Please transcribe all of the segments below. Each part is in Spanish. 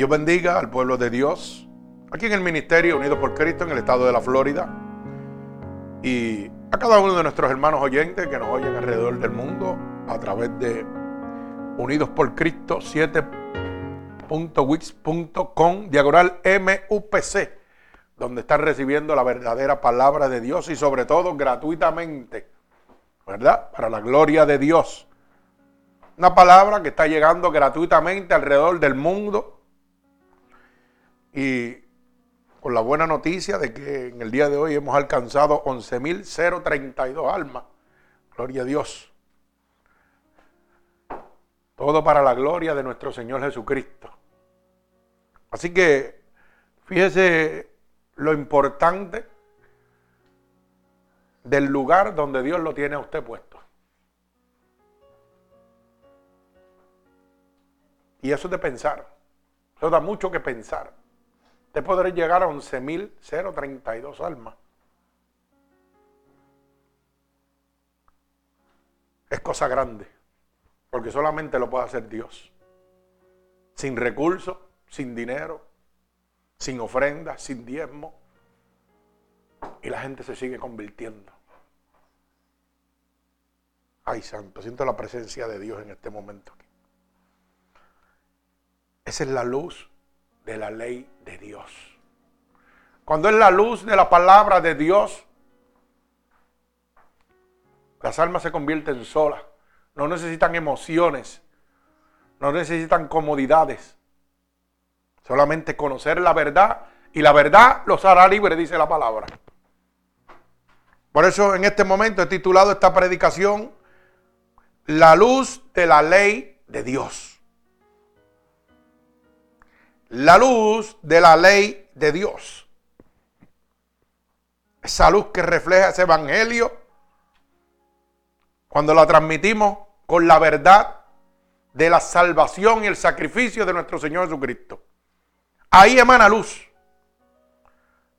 Dios bendiga al pueblo de Dios, aquí en el Ministerio Unido por Cristo en el estado de la Florida, y a cada uno de nuestros hermanos oyentes que nos oyen alrededor del mundo a través de Unidos por Cristo 7.wix.com, diagonal MUPC, donde están recibiendo la verdadera palabra de Dios y sobre todo gratuitamente, ¿verdad? Para la gloria de Dios. Una palabra que está llegando gratuitamente alrededor del mundo y con la buena noticia de que en el día de hoy hemos alcanzado 11.032 almas. Gloria a Dios. Todo para la gloria de nuestro Señor Jesucristo. Así que fíjese lo importante del lugar donde Dios lo tiene a usted puesto. Y eso es de pensar. Eso da mucho que pensar. Usted podrá llegar a 11.032 almas. Es cosa grande, porque solamente lo puede hacer Dios. Sin recursos, sin dinero, sin ofrenda, sin diezmo. Y la gente se sigue convirtiendo. Ay, santo, siento la presencia de Dios en este momento. Esa es la luz de la ley de Dios. Cuando es la luz de la palabra de Dios, las almas se convierten solas. No necesitan emociones. No necesitan comodidades. Solamente conocer la verdad. Y la verdad los hará libres, dice la palabra. Por eso en este momento he titulado esta predicación La luz de la ley de Dios la luz de la ley de Dios. Esa luz que refleja ese evangelio, cuando la transmitimos con la verdad de la salvación y el sacrificio de nuestro Señor Jesucristo. Ahí emana luz.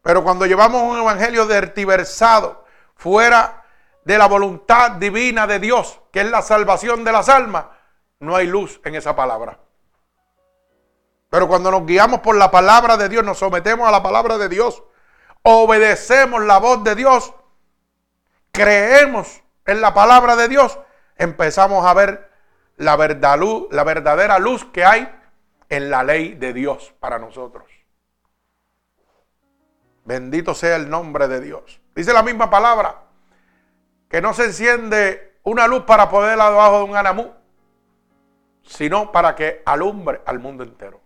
Pero cuando llevamos un evangelio dertiversado fuera de la voluntad divina de Dios, que es la salvación de las almas, no hay luz en esa palabra. Pero cuando nos guiamos por la palabra de Dios, nos sometemos a la palabra de Dios, obedecemos la voz de Dios, creemos en la palabra de Dios, empezamos a ver la, verdad, la verdadera luz que hay en la ley de Dios para nosotros. Bendito sea el nombre de Dios. Dice la misma palabra, que no se enciende una luz para ponerla debajo de un anamú, sino para que alumbre al mundo entero.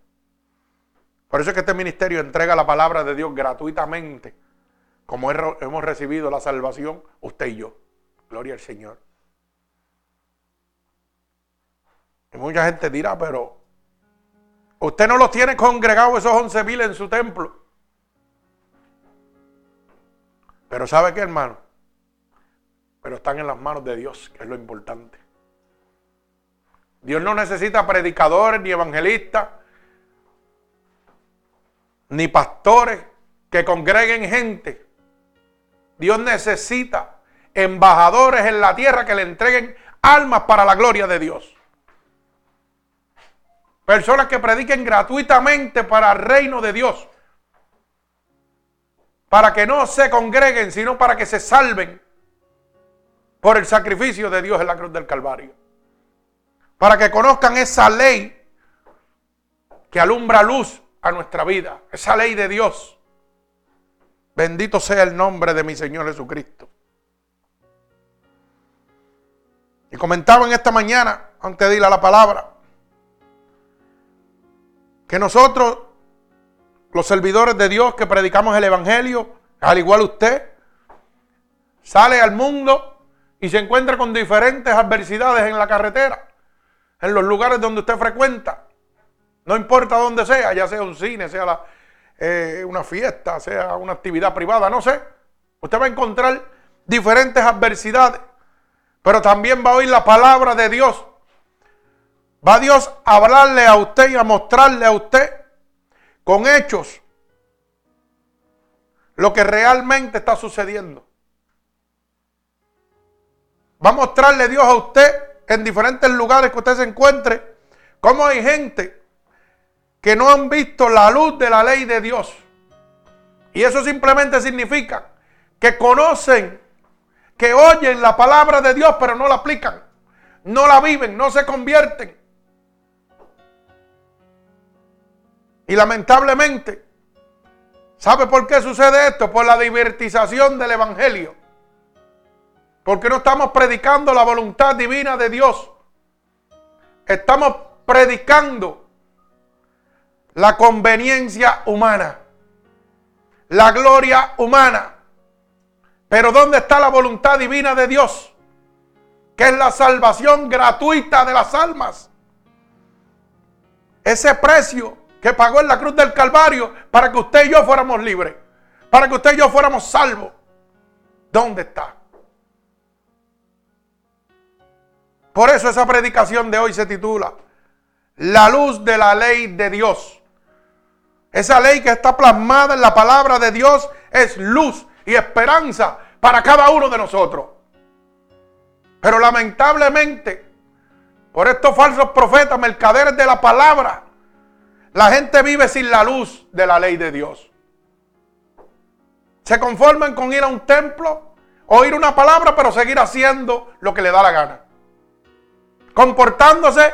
Por eso es que este ministerio entrega la palabra de Dios gratuitamente, como hemos recibido la salvación, usted y yo. Gloria al Señor. Y mucha gente dirá, pero usted no los tiene congregados esos once mil en su templo. Pero ¿sabe qué, hermano? Pero están en las manos de Dios, que es lo importante. Dios no necesita predicadores ni evangelistas ni pastores que congreguen gente. Dios necesita embajadores en la tierra que le entreguen almas para la gloria de Dios. Personas que prediquen gratuitamente para el reino de Dios. Para que no se congreguen, sino para que se salven por el sacrificio de Dios en la cruz del Calvario. Para que conozcan esa ley que alumbra luz a nuestra vida, esa ley de Dios. Bendito sea el nombre de mi Señor Jesucristo. Y comentaba en esta mañana, antes de ir a la palabra, que nosotros, los servidores de Dios que predicamos el Evangelio, al igual usted, sale al mundo y se encuentra con diferentes adversidades en la carretera, en los lugares donde usted frecuenta. No importa dónde sea, ya sea un cine, sea eh, una fiesta, sea una actividad privada, no sé. Usted va a encontrar diferentes adversidades, pero también va a oír la palabra de Dios. Va Dios a hablarle a usted y a mostrarle a usted con hechos lo que realmente está sucediendo. Va a mostrarle Dios a usted en diferentes lugares que usted se encuentre cómo hay gente que no han visto la luz de la ley de Dios. Y eso simplemente significa que conocen, que oyen la palabra de Dios, pero no la aplican, no la viven, no se convierten. Y lamentablemente, ¿sabe por qué sucede esto? Por la divertización del Evangelio. Porque no estamos predicando la voluntad divina de Dios. Estamos predicando la conveniencia humana, la gloria humana. Pero ¿dónde está la voluntad divina de Dios? Que es la salvación gratuita de las almas. Ese precio que pagó en la cruz del Calvario para que usted y yo fuéramos libres, para que usted y yo fuéramos salvos. ¿Dónde está? Por eso esa predicación de hoy se titula La luz de la ley de Dios. Esa ley que está plasmada en la palabra de Dios es luz y esperanza para cada uno de nosotros. Pero lamentablemente, por estos falsos profetas, mercaderes de la palabra, la gente vive sin la luz de la ley de Dios. Se conforman con ir a un templo, oír una palabra, pero seguir haciendo lo que le da la gana. Comportándose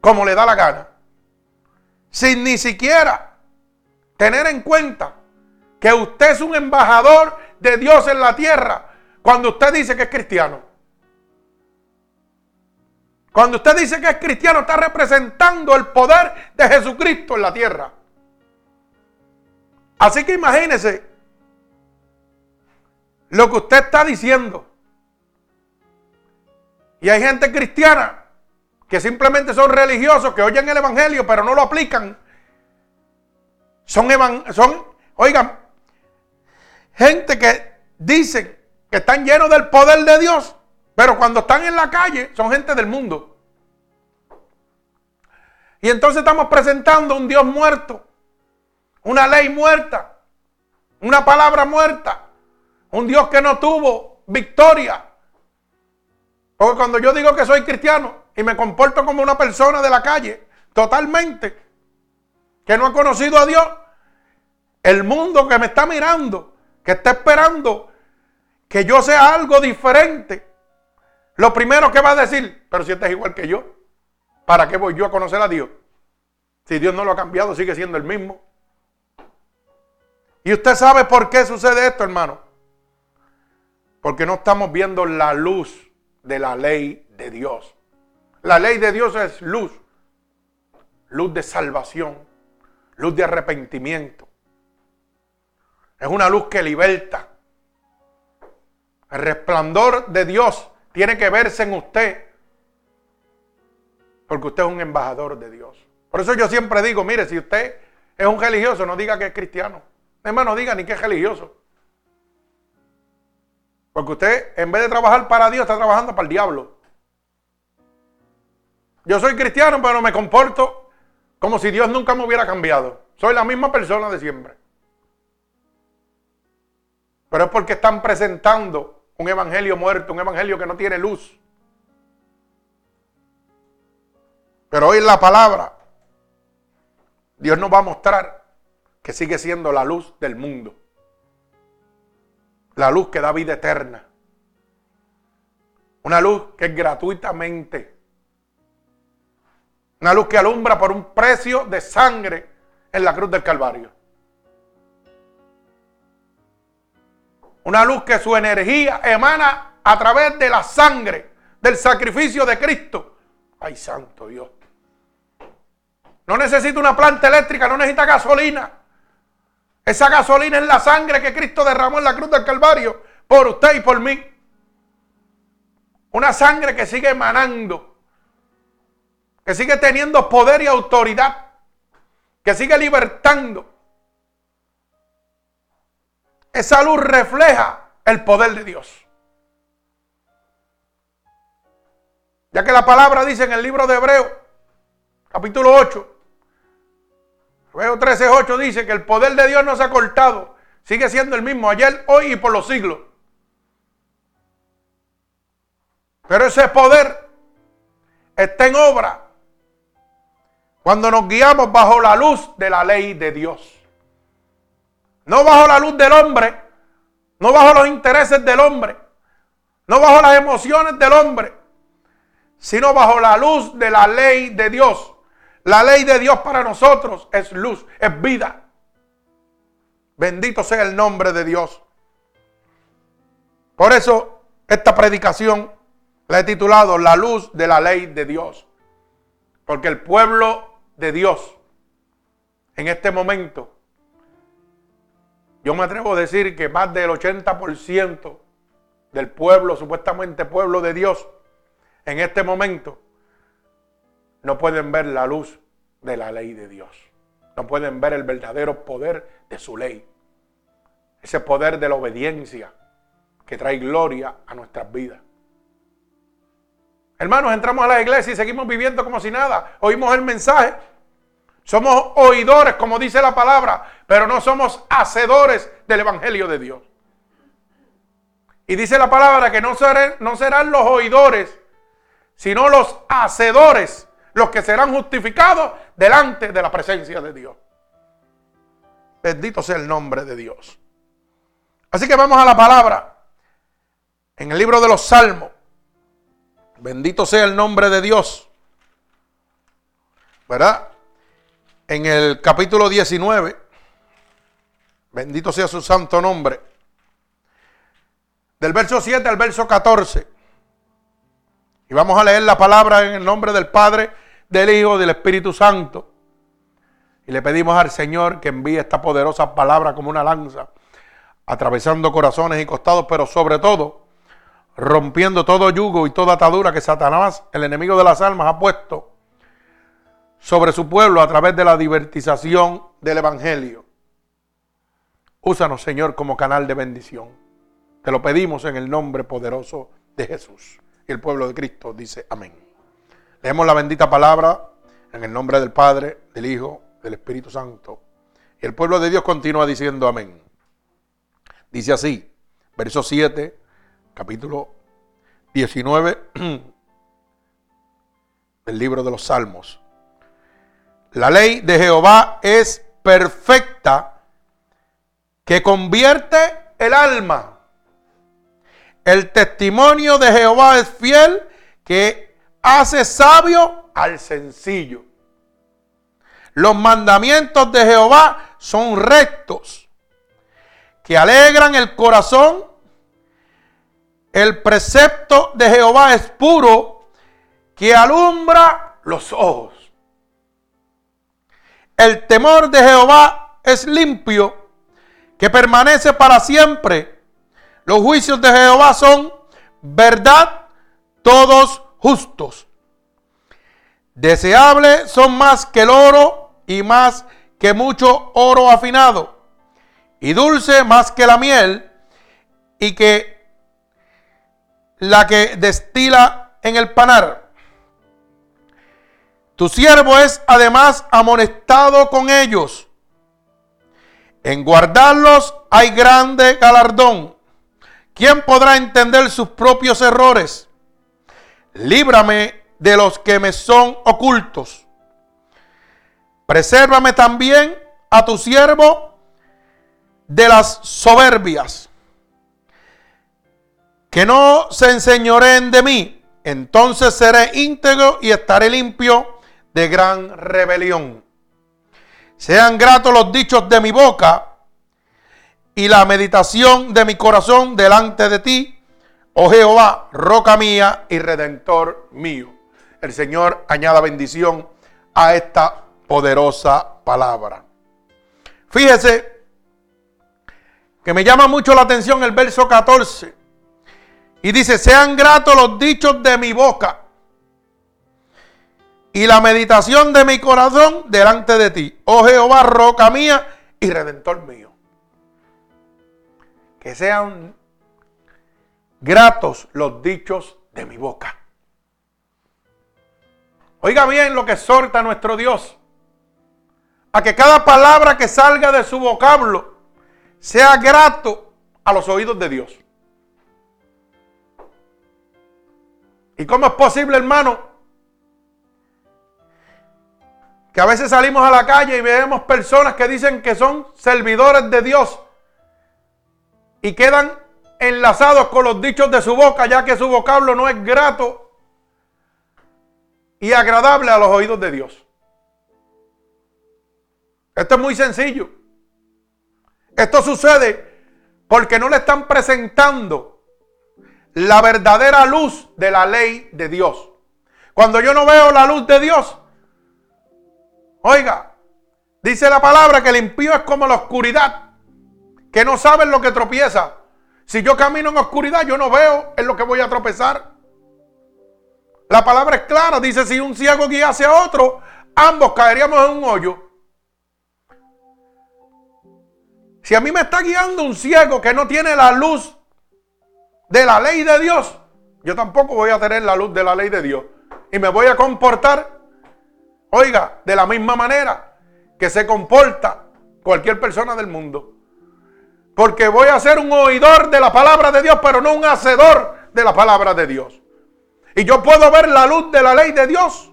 como le da la gana. Sin ni siquiera tener en cuenta que usted es un embajador de Dios en la tierra cuando usted dice que es cristiano. Cuando usted dice que es cristiano, está representando el poder de Jesucristo en la tierra. Así que imagínese lo que usted está diciendo. Y hay gente cristiana que simplemente son religiosos, que oyen el Evangelio, pero no lo aplican. Son, son oigan, gente que dicen que están llenos del poder de Dios, pero cuando están en la calle son gente del mundo. Y entonces estamos presentando un Dios muerto, una ley muerta, una palabra muerta, un Dios que no tuvo victoria. Porque cuando yo digo que soy cristiano y me comporto como una persona de la calle, totalmente, que no ha conocido a Dios, el mundo que me está mirando, que está esperando que yo sea algo diferente, lo primero que va a decir, pero si este es igual que yo, ¿para qué voy yo a conocer a Dios? Si Dios no lo ha cambiado, sigue siendo el mismo. Y usted sabe por qué sucede esto, hermano. Porque no estamos viendo la luz de la ley de Dios. La ley de Dios es luz. Luz de salvación. Luz de arrepentimiento. Es una luz que liberta. El resplandor de Dios tiene que verse en usted. Porque usted es un embajador de Dios. Por eso yo siempre digo, mire, si usted es un religioso, no diga que es cristiano. Hermano, no diga ni que es religioso. Porque usted, en vez de trabajar para Dios, está trabajando para el diablo. Yo soy cristiano, pero me comporto como si Dios nunca me hubiera cambiado. Soy la misma persona de siempre. Pero es porque están presentando un evangelio muerto, un evangelio que no tiene luz. Pero hoy la palabra, Dios nos va a mostrar que sigue siendo la luz del mundo. La luz que da vida eterna. Una luz que es gratuitamente. Una luz que alumbra por un precio de sangre en la cruz del Calvario. Una luz que su energía emana a través de la sangre, del sacrificio de Cristo. Ay, santo Dios. No necesita una planta eléctrica, no necesita gasolina. Esa gasolina es la sangre que Cristo derramó en la cruz del Calvario por usted y por mí. Una sangre que sigue emanando, que sigue teniendo poder y autoridad, que sigue libertando, esa luz refleja el poder de Dios. Ya que la palabra dice en el libro de Hebreo, capítulo 8, Hebreo 13, 8 dice que el poder de Dios no se ha cortado, sigue siendo el mismo ayer, hoy y por los siglos. Pero ese poder está en obra Cuando nos guiamos bajo la luz de la ley de Dios. No bajo la luz del hombre, no bajo los intereses del hombre, no bajo las emociones del hombre, sino bajo la luz de la ley de Dios. La ley de Dios para nosotros es luz, es vida. Bendito sea el nombre de Dios. Por eso esta predicación la he titulado La luz de la ley de Dios. Porque el pueblo de Dios en este momento, yo me atrevo a decir que más del 80% del pueblo, supuestamente pueblo de Dios, en este momento no pueden ver la luz de la ley de Dios. No pueden ver el verdadero poder de su ley. Ese poder de la obediencia que trae gloria a nuestras vidas. Hermanos, entramos a la iglesia y seguimos viviendo como si nada. Oímos el mensaje. Somos oidores, como dice la palabra, pero no somos hacedores del Evangelio de Dios. Y dice la palabra que no serán, los oidores, sino los hacedores los que serán justificados delante de la presencia de Dios. Bendito sea el nombre de Dios. Así que vamos a la palabra en el libro de los Salmos. Bendito sea el nombre de Dios. ¿Verdad? En el capítulo 19. Bendito sea su santo nombre. Del verso 7 al verso 14. Y vamos a leer la palabra en el nombre del Padre, del Hijo, del Espíritu Santo. Y le pedimos al Señor que envíe esta poderosa palabra como una lanza, atravesando corazones y costados, pero sobre todo rompiendo todo yugo y toda atadura que Satanás, el enemigo de las almas, ha puesto sobre su pueblo a través de la divertización del Evangelio. Úsanos, Señor, como canal de bendición. Te lo pedimos en el nombre poderoso de Jesús. Y el pueblo de Cristo dice amén. Leemos la bendita palabra en el nombre del Padre, del Hijo, del Espíritu Santo. Y el pueblo de Dios continúa diciendo amén. Dice así, verso 7 capítulo 19 del libro de los Salmos. La ley de Jehová es perfecta que convierte el alma. El testimonio de Jehová es fiel que hace sabio al sencillo. Los mandamientos de Jehová son rectos, que alegran el corazón el precepto de Jehová es puro, que alumbra los ojos. El temor de Jehová es limpio, que permanece para siempre. Los juicios de Jehová son verdad, todos justos. Deseables son más que el oro y más que mucho oro afinado. Y dulce más que la miel y que la que destila en el panar. Tu siervo es además amonestado con ellos. En guardarlos hay grande galardón. ¿Quién podrá entender sus propios errores? Líbrame de los que me son ocultos. Presérvame también a tu siervo de las soberbias que no se enseñoreen de mí, entonces seré íntegro y estaré limpio de gran rebelión. Sean gratos los dichos de mi boca y la meditación de mi corazón delante de ti, oh Jehová, roca mía y redentor mío. El Señor añada bendición a esta poderosa palabra. Fíjese que me llama mucho la atención el verso 14 y dice, sean gratos los dichos de mi boca y la meditación de mi corazón delante de ti. Oh Jehová, roca mía y redentor mío. Que sean gratos los dichos de mi boca. Oiga bien lo que exhorta nuestro Dios. A que cada palabra que salga de su vocablo sea grato a los oídos de Dios. ¿Y cómo es posible, hermano? Que a veces salimos a la calle y vemos personas que dicen que son servidores de Dios y quedan enlazados con los dichos de su boca, ya que su vocablo no es grato y agradable a los oídos de Dios. Esto es muy sencillo. Esto sucede porque no le están presentando la verdadera luz de la ley de Dios. Cuando yo no veo la luz de Dios, oiga, dice la palabra que el impío es como la oscuridad, que no saben lo que tropieza. Si yo camino en oscuridad, yo no veo en lo que voy a tropezar. La palabra es clara, dice, si un ciego guiase a otro, ambos caeríamos en un hoyo. Si a mí me está guiando un ciego que no tiene la luz de la ley de Dios, yo tampoco voy a tener la luz de la ley de Dios. Y me voy a comportar, oiga, de la misma manera que se comporta cualquier persona del mundo. Porque voy a ser un oidor de la palabra de Dios, pero no un hacedor de la palabra de Dios. Y yo puedo ver la luz de la ley de Dios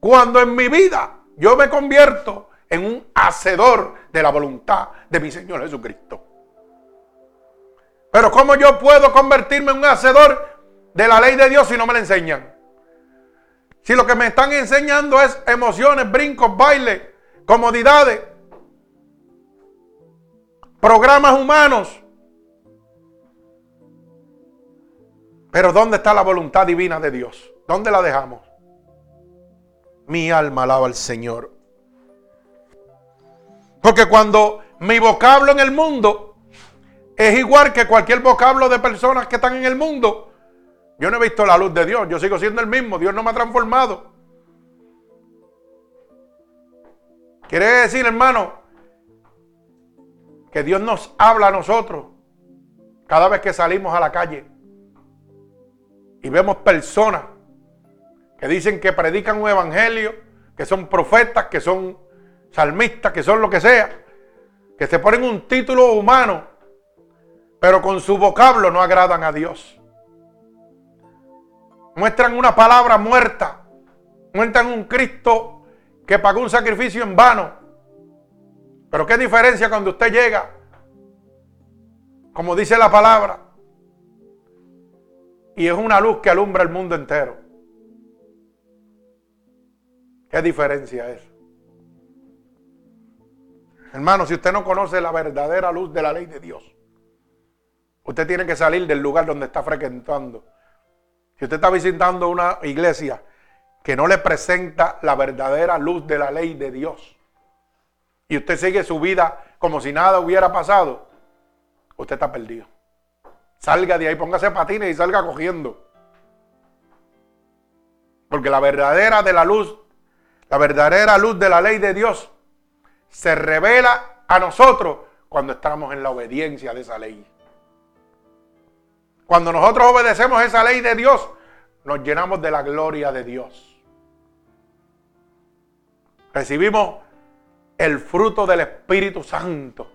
cuando en mi vida yo me convierto en un hacedor de la voluntad de mi Señor Jesucristo. Pero ¿cómo yo puedo convertirme en un hacedor de la ley de Dios si no me la enseñan? Si lo que me están enseñando es emociones, brincos, bailes, comodidades, programas humanos. Pero ¿dónde está la voluntad divina de Dios? ¿Dónde la dejamos? Mi alma alaba al Señor. Porque cuando mi vocablo en el mundo es igual que cualquier vocablo de personas que están en el mundo, yo no he visto la luz de Dios, yo sigo siendo el mismo, Dios no me ha transformado. Quiere decir, hermano, que Dios nos habla a nosotros cada vez que salimos a la calle y vemos personas que dicen que predican un evangelio, que son profetas, que son salmistas, que son lo que sea, que se ponen un título humano, pero con su vocablo no agradan a Dios. Muestran una palabra muerta, muestran un Cristo que pagó un sacrificio en vano. Pero qué diferencia cuando usted llega, como dice la palabra, y es una luz que alumbra el mundo entero. ¿Qué diferencia es? Hermano, si usted no conoce la verdadera luz de la ley de Dios, usted tiene que salir del lugar donde está frecuentando. Si usted está visitando una iglesia que no le presenta la verdadera luz de la ley de Dios, y usted sigue su vida como si nada hubiera pasado, usted está perdido. Salga de ahí, póngase patines y salga cogiendo. Porque la verdadera de la luz, la verdadera luz de la ley de Dios se revela a nosotros cuando estamos en la obediencia de esa ley. Cuando nosotros obedecemos esa ley de Dios, nos llenamos de la gloria de Dios. Recibimos el fruto del Espíritu Santo,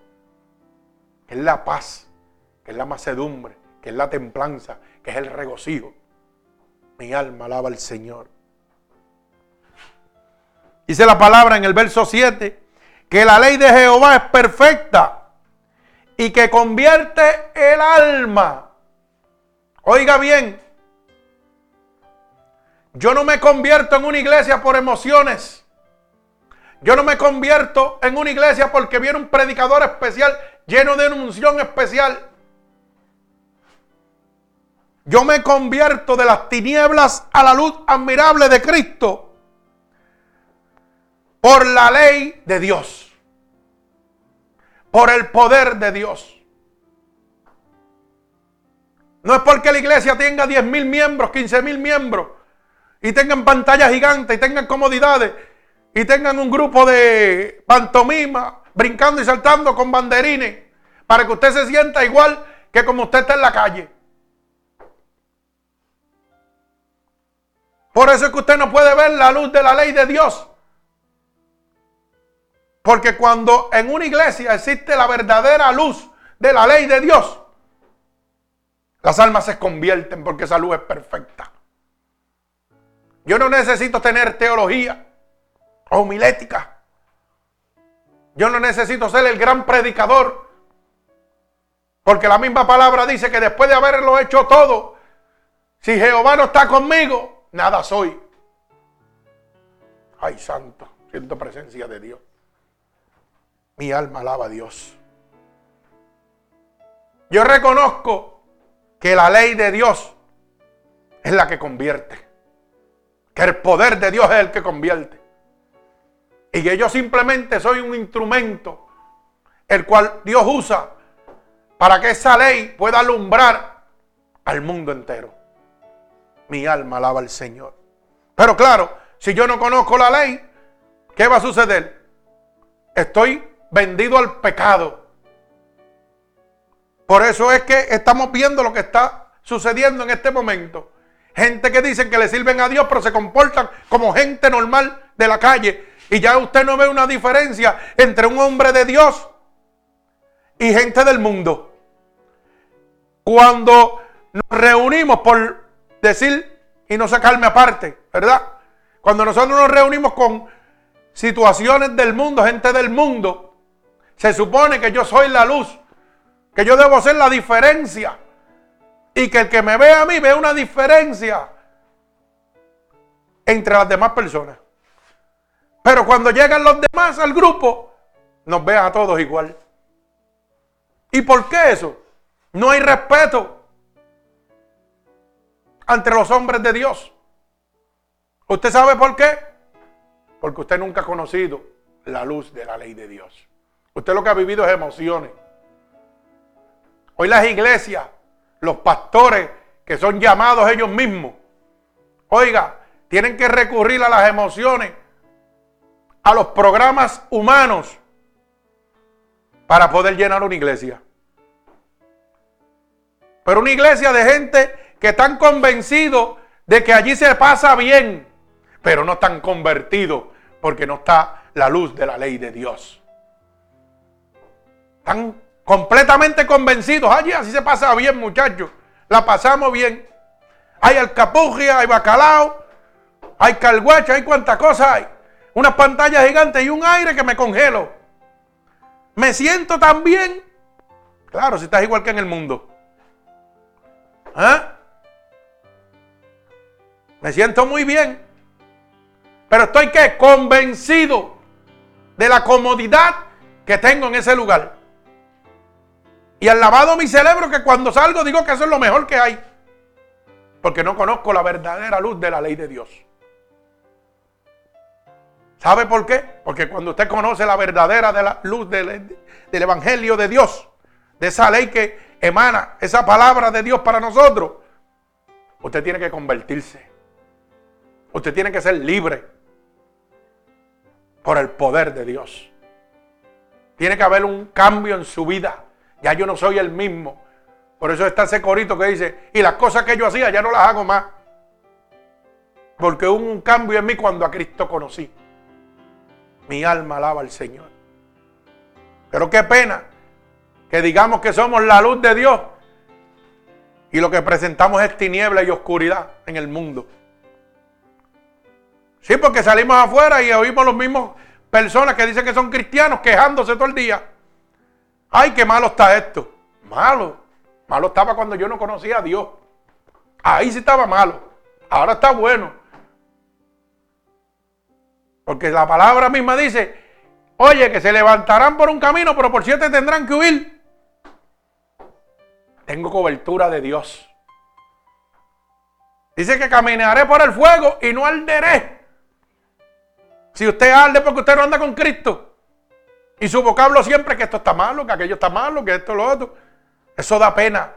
que es la paz, que es la macedumbre, que es la templanza, que es el regocijo. Mi alma alaba al Señor. Dice la palabra en el verso 7 que la ley de Jehová es perfecta y que convierte el alma. Oiga bien, yo no me convierto en una iglesia por emociones. Yo no me convierto en una iglesia porque viene un predicador especial lleno de unción especial. Yo me convierto de las tinieblas a la luz admirable de Cristo por la ley de Dios, por el poder de Dios. No es porque la iglesia tenga 10 mil miembros, 15 mil miembros, y tengan pantallas gigantes, y tengan comodidades, y tengan un grupo de pantomima, brincando y saltando con banderines, para que usted se sienta igual que como usted está en la calle. Por eso es que usted no puede ver la luz de la ley de Dios. Porque cuando en una iglesia existe la verdadera luz de la ley de Dios, las almas se convierten porque esa luz es perfecta. Yo no necesito tener teología homilética. Yo no necesito ser el gran predicador. Porque la misma palabra dice que después de haberlo hecho todo, si Jehová no está conmigo, nada soy. Ay, santo, siento presencia de Dios. Mi alma alaba a Dios. Yo reconozco que la ley de Dios es la que convierte. Que el poder de Dios es el que convierte. Y que yo simplemente soy un instrumento el cual Dios usa para que esa ley pueda alumbrar al mundo entero. Mi alma alaba al Señor. Pero claro, si yo no conozco la ley, ¿qué va a suceder? Estoy vendido al pecado. Por eso es que estamos viendo lo que está sucediendo en este momento. Gente que dicen que le sirven a Dios, pero se comportan como gente normal de la calle. Y ya usted no ve una diferencia entre un hombre de Dios y gente del mundo. Cuando nos reunimos por decir y no sacarme aparte, ¿verdad? Cuando nosotros nos reunimos con situaciones del mundo, gente del mundo, se supone que yo soy la luz, que yo debo ser la diferencia y que el que me ve a mí ve una diferencia entre las demás personas. Pero cuando llegan los demás al grupo, nos ve a todos igual. ¿Y por qué eso? No hay respeto entre los hombres de Dios. ¿Usted sabe por qué? Porque usted nunca ha conocido la luz de la ley de Dios. Usted lo que ha vivido es emociones. Hoy las iglesias, los pastores que son llamados ellos mismos, oiga, tienen que recurrir a las emociones, a los programas humanos para poder llenar una iglesia. Pero una iglesia de gente que están convencidos de que allí se pasa bien, pero no están convertidos porque no está la luz de la ley de Dios. Están completamente convencidos. Allí así se pasa bien, muchachos. La pasamos bien. Hay alcapugia, hay bacalao, hay calguacha, hay cuantas cosas hay. Unas pantallas gigantes y un aire que me congelo. Me siento tan bien. Claro, si estás igual que en el mundo. ¿Ah? Me siento muy bien. Pero estoy convencido de la comodidad que tengo en ese lugar. Y al lavado mi cerebro que cuando salgo digo que eso es lo mejor que hay. Porque no conozco la verdadera luz de la ley de Dios. ¿Sabe por qué? Porque cuando usted conoce la verdadera de la luz del, del Evangelio de Dios, de esa ley que emana esa palabra de Dios para nosotros, usted tiene que convertirse. Usted tiene que ser libre por el poder de Dios. Tiene que haber un cambio en su vida. Ya yo no soy el mismo. Por eso está ese corito que dice, y las cosas que yo hacía ya no las hago más. Porque hubo un cambio en mí cuando a Cristo conocí. Mi alma alaba al Señor. Pero qué pena que digamos que somos la luz de Dios y lo que presentamos es tiniebla y oscuridad en el mundo. Sí, porque salimos afuera y oímos los mismos personas que dicen que son cristianos quejándose todo el día. Ay, qué malo está esto. Malo. Malo estaba cuando yo no conocía a Dios. Ahí sí estaba malo. Ahora está bueno. Porque la palabra misma dice, oye, que se levantarán por un camino, pero por siete tendrán que huir. Tengo cobertura de Dios. Dice que caminaré por el fuego y no arderé. Si usted arde porque usted no anda con Cristo. Y su vocablo siempre que esto está malo, que aquello está malo, que esto lo otro. Eso da pena.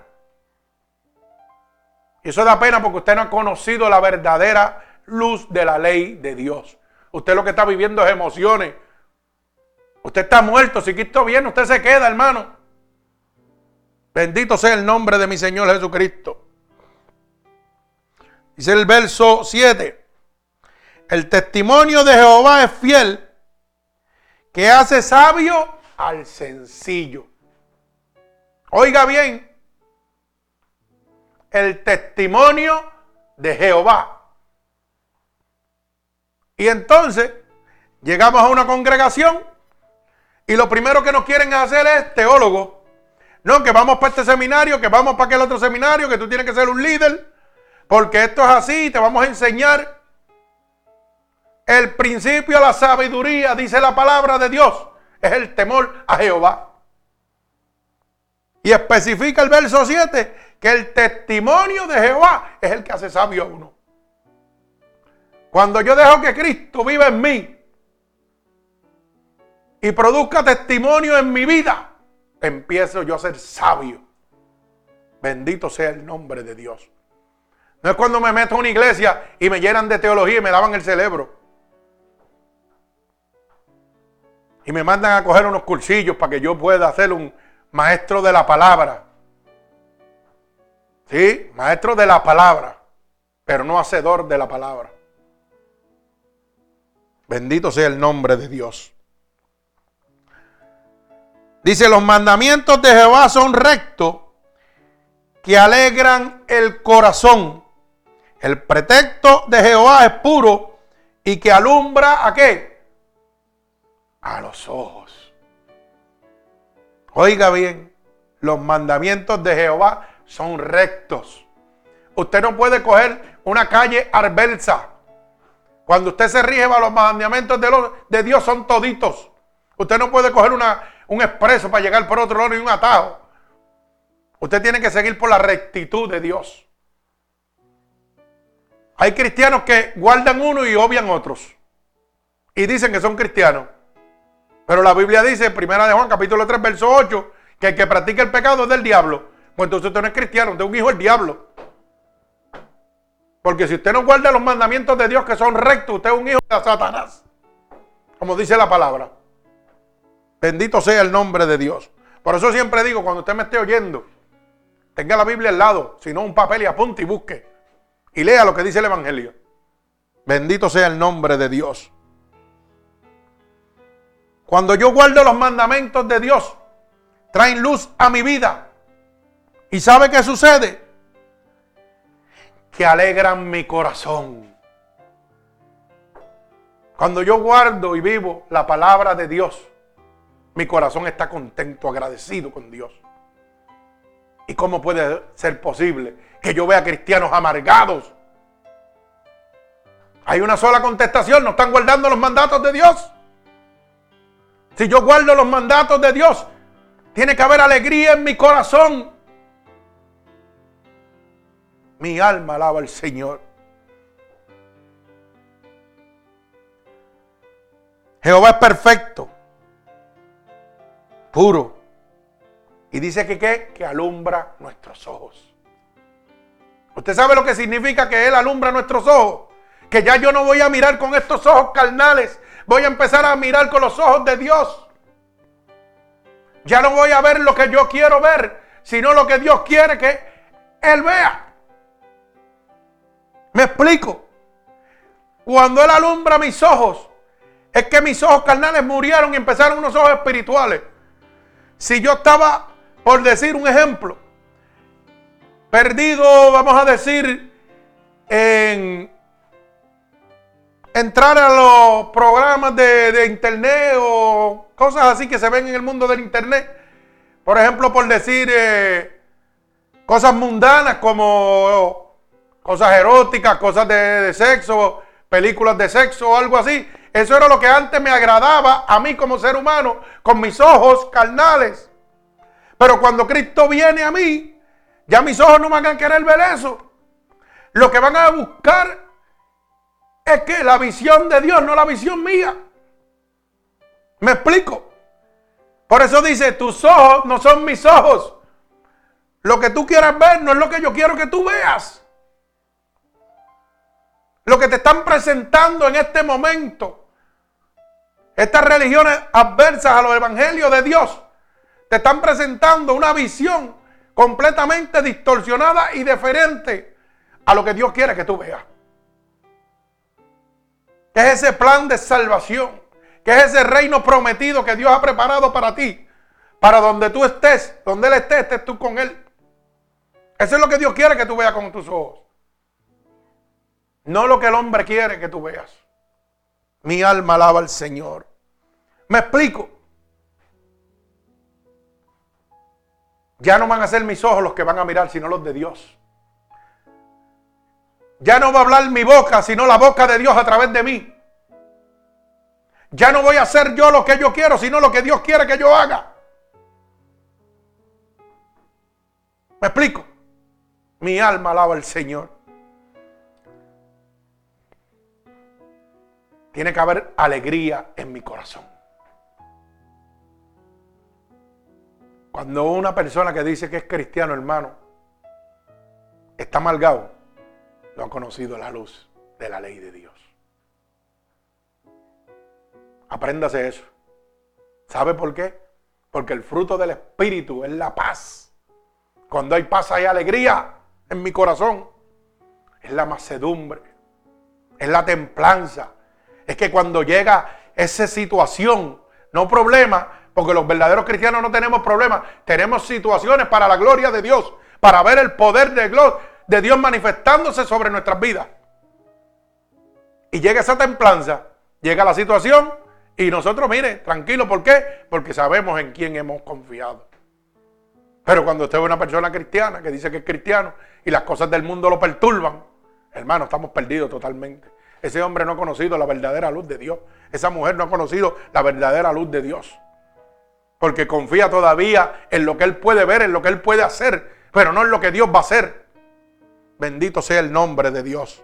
Eso da pena porque usted no ha conocido la verdadera luz de la ley de Dios. Usted lo que está viviendo es emociones. Usted está muerto. Si Cristo viene, usted se queda, hermano. Bendito sea el nombre de mi Señor Jesucristo. Dice el verso 7. El testimonio de Jehová es fiel, que hace sabio al sencillo. Oiga bien, el testimonio de Jehová. Y entonces Llegamos a una congregación y lo primero que nos quieren hacer es teólogo. No, que vamos para este seminario, que vamos para aquel otro seminario, que tú tienes que ser un líder, porque esto es así, te vamos a enseñar. El principio de la sabiduría, dice la palabra de Dios, es el temor a Jehová. Y especifica el verso 7 que el testimonio de Jehová es el que hace sabio a uno. Cuando yo dejo que Cristo viva en mí y produzca testimonio en mi vida, empiezo yo a ser sabio. Bendito sea el nombre de Dios. No es cuando me meto a una iglesia y me llenan de teología y me daban el cerebro. Y me mandan a coger unos cursillos para que yo pueda hacer un maestro de la palabra. Sí, maestro de la palabra, pero no hacedor de la palabra. Bendito sea el nombre de Dios. Dice, los mandamientos de Jehová son rectos, que alegran el corazón. El pretexto de Jehová es puro y que alumbra a qué? A los ojos. Oiga bien, los mandamientos de Jehová son rectos. Usted no puede coger una calle arbersa. Cuando usted se rige a los mandamientos de Dios son toditos. Usted no puede coger una, un expreso para llegar por otro lado y un atajo. Usted tiene que seguir por la rectitud de Dios. Hay cristianos que guardan uno y obvian otros. Y dicen que son cristianos. Pero la Biblia dice, primera de Juan, capítulo 3, verso 8, que el que practica el pecado es del diablo. Pues entonces usted no es cristiano, usted es un hijo del diablo. Porque si usted no guarda los mandamientos de Dios que son rectos, usted es un hijo de Satanás. Como dice la palabra. Bendito sea el nombre de Dios. Por eso siempre digo, cuando usted me esté oyendo, tenga la Biblia al lado, si no un papel y apunte y busque. Y lea lo que dice el Evangelio. Bendito sea el nombre de Dios. Cuando yo guardo los mandamientos de Dios, traen luz a mi vida. ¿Y sabe qué sucede? Que alegran mi corazón. Cuando yo guardo y vivo la palabra de Dios, mi corazón está contento, agradecido con Dios. ¿Y cómo puede ser posible que yo vea cristianos amargados? Hay una sola contestación, no están guardando los mandatos de Dios. Si yo guardo los mandatos de Dios, tiene que haber alegría en mi corazón. Mi alma alaba al Señor. Jehová es perfecto, puro. Y dice que ¿qué? Que alumbra nuestros ojos. ¿Usted sabe lo que significa que Él alumbra nuestros ojos? Que ya yo no voy a mirar con estos ojos carnales. Voy a empezar a mirar con los ojos de Dios. Ya no voy a ver lo que yo quiero ver, sino lo que Dios quiere que Él vea. Me explico. Cuando Él alumbra mis ojos, es que mis ojos carnales murieron y empezaron unos ojos espirituales. Si yo estaba, por decir un ejemplo, perdido, vamos a decir, en entrar a los programas de, internet o cosas así que se ven en el mundo del internet. Por ejemplo, por decir eh, cosas mundanas como cosas eróticas, cosas de, sexo, películas de sexo o algo así. Eso era lo que antes me agradaba a mí como ser humano, con mis ojos carnales. Pero cuando Cristo viene a mí, ya mis ojos no van a querer ver eso. Lo que van a buscar es que la visión de Dios, no la visión mía. ¿Me explico? Por eso dice, tus ojos no son mis ojos. Lo que tú quieras ver no es lo que yo quiero que tú veas. Lo que te están presentando en este momento, estas religiones adversas a los evangelios de Dios, te están presentando una visión completamente distorsionada y diferente a lo que Dios quiere que tú veas. Que es ese plan de salvación, que es ese reino prometido que Dios ha preparado para ti, para donde tú estés, donde Él esté, estés tú con Él. Eso es lo que Dios quiere que tú veas con tus ojos. No lo que el hombre quiere que tú veas. Mi alma alaba al Señor. ¿Me explico? Ya no van a ser mis ojos los que van a mirar, sino los de Dios. Ya no va a hablar mi boca, sino la boca de Dios a través de mí. Ya no voy a hacer yo lo que yo quiero, sino lo que Dios quiere que yo haga. ¿Me explico? Mi alma alaba al Señor. Tiene que haber alegría en mi corazón. Cuando una persona que dice que es cristiano, hermano, está amargado, no ha conocido la luz de la ley de Dios. Apréndase eso. ¿Sabe por qué? Porque el fruto del Espíritu es la paz. Cuando hay paz hay alegría en mi corazón. Es la macedumbre. Es la templanza es que cuando llega esa situación, no problema, porque los verdaderos cristianos no tenemos problemas, tenemos situaciones para la gloria de Dios, para ver el poder de, de Dios manifestándose sobre nuestras vidas. Y llega esa templanza, llega la situación y nosotros, mire, tranquilo, ¿por qué? Porque sabemos en quién hemos confiado. Pero cuando usted ve una persona cristiana que dice que es cristiano y las cosas del mundo lo perturban, hermano, estamos perdidos totalmente. Ese hombre no ha conocido la verdadera luz de Dios. Esa mujer no ha conocido la verdadera luz de Dios. Porque confía todavía en lo que él puede ver, en lo que él puede hacer, pero no en lo que Dios va a hacer. Bendito sea el nombre de Dios.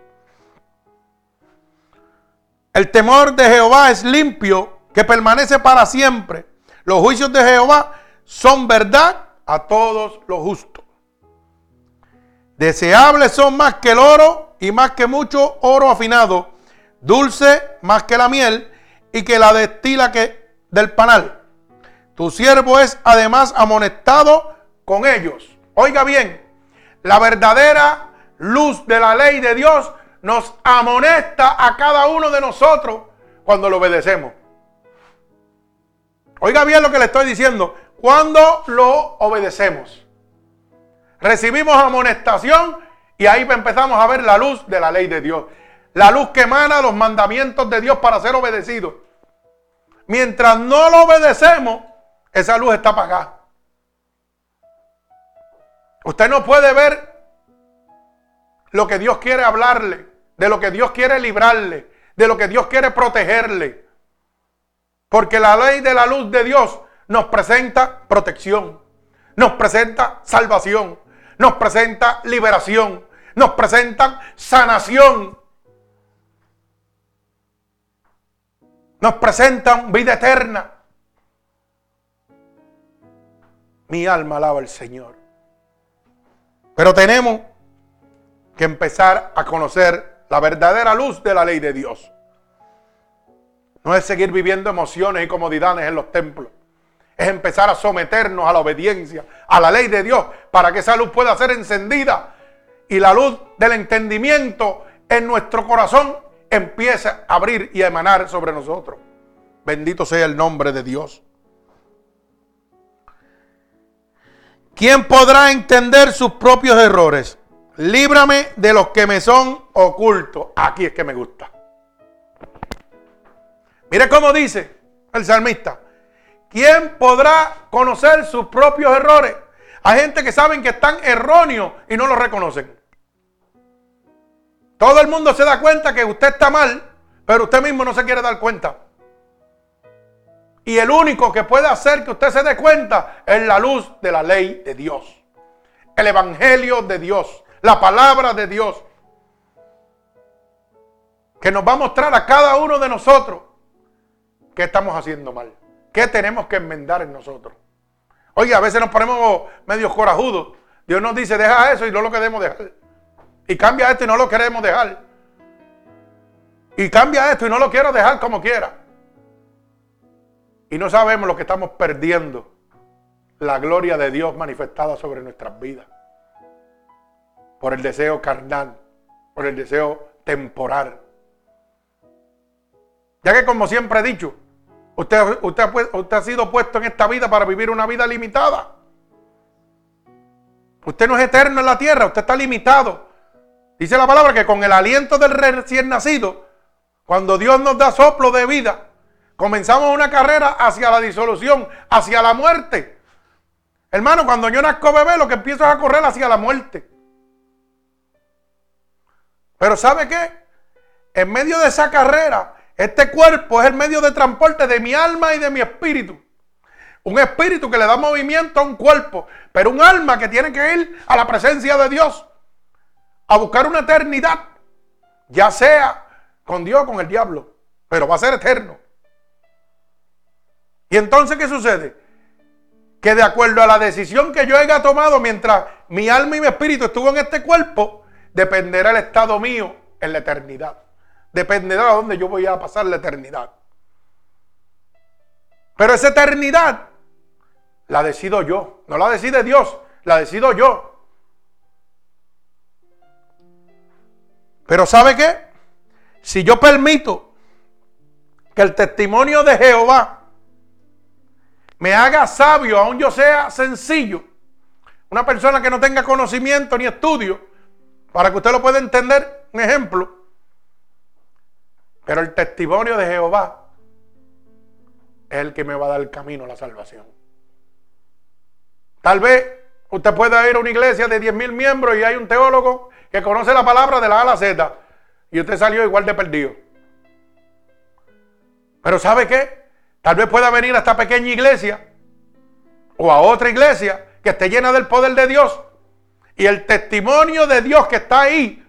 El temor de Jehová es limpio, que permanece para siempre. Los juicios de Jehová son verdad a todos los justos. Deseables son más que el oro y más que mucho oro afinado dulce más que la miel y que la destila que del panal. Tu siervo es además amonestado con ellos. Oiga bien, la verdadera luz de la ley de Dios nos amonesta a cada uno de nosotros cuando lo obedecemos. Oiga bien lo que le estoy diciendo. Cuando lo obedecemos. Recibimos amonestación y ahí empezamos a ver la luz de la ley de Dios la luz que emana los mandamientos de Dios para ser obedecidos. Mientras no lo obedecemos, esa luz está apagada. Usted no puede ver lo que Dios quiere hablarle, de lo que Dios quiere librarle, de lo que Dios quiere protegerle. Porque la ley de la luz de Dios nos presenta protección, nos presenta salvación, nos presenta liberación, nos presenta sanación, nos presentan vida eterna. Mi alma alaba al Señor. Pero tenemos que empezar a conocer la verdadera luz de la ley de Dios. No es seguir viviendo emociones y comodidades en los templos. Es empezar a someternos a la obediencia, a la ley de Dios, para que esa luz pueda ser encendida y la luz del entendimiento en nuestro corazón empieza a abrir y a emanar sobre nosotros. Bendito sea el nombre de Dios. ¿Quién podrá entender sus propios errores? Líbrame de los que me son ocultos. Aquí es que me gusta. Mire cómo dice el salmista. ¿Quién podrá conocer sus propios errores? Hay gente que saben que están erróneos y no lo reconocen. Todo el mundo se da cuenta que usted está mal, pero usted mismo no se quiere dar cuenta. Y el único que puede hacer que usted se dé cuenta es la luz de la ley de Dios. El Evangelio de Dios. La palabra de Dios. Que nos va a mostrar a cada uno de nosotros qué estamos haciendo mal. ¿Qué tenemos que enmendar en nosotros? Oye, a veces nos ponemos medio corajudos. Dios nos dice, deja eso y no lo queremos dejar. Y cambia esto y no lo queremos dejar. Y cambia esto y no lo quiero dejar como quiera. Y no sabemos lo que estamos perdiendo. La gloria de Dios manifestada sobre nuestras vidas. Por el deseo carnal. Por el deseo temporal. Ya que como siempre he dicho, usted, usted, usted ha sido puesto en esta vida para vivir una vida limitada. Usted no es eterno en la tierra, usted está limitado. Dice la palabra que con el aliento del recién nacido, Cuando Dios nos da soplo de vida, comenzamos una carrera hacia la disolución, hacia la muerte. Hermano, cuando yo nazco bebé, lo que empiezo es a correr hacia la muerte. Pero ¿sabe qué? En medio de esa carrera, este cuerpo es el medio de transporte de mi alma y de mi espíritu. Un espíritu que le da movimiento a un cuerpo, pero un alma que tiene que ir a la presencia de Dios, a buscar una eternidad, ya sea con Dios o con el diablo, pero va a ser eterno. Y entonces, ¿qué sucede? Que de acuerdo a la decisión que yo haya tomado mientras mi alma y mi espíritu estuvo en este cuerpo, dependerá el estado mío en la eternidad. Dependerá de dónde yo voy a pasar la eternidad. Pero esa eternidad la decido yo. No la decide Dios, la decido yo. Pero ¿sabe qué? Si yo permito que el testimonio de Jehová me haga sabio, aun yo sea sencillo, una persona que no tenga conocimiento ni estudio, para que usted lo pueda entender, un ejemplo. Pero el testimonio de Jehová es el que me va a dar el camino a la salvación. Tal vez usted pueda ir a una iglesia de 10 mil miembros y hay un teólogo que conoce la palabra de la A a la Z y usted salió igual de perdido. Pero ¿sabe qué? Tal vez pueda venir a esta pequeña iglesia o a otra iglesia que esté llena del poder de Dios y el testimonio de Dios que está ahí,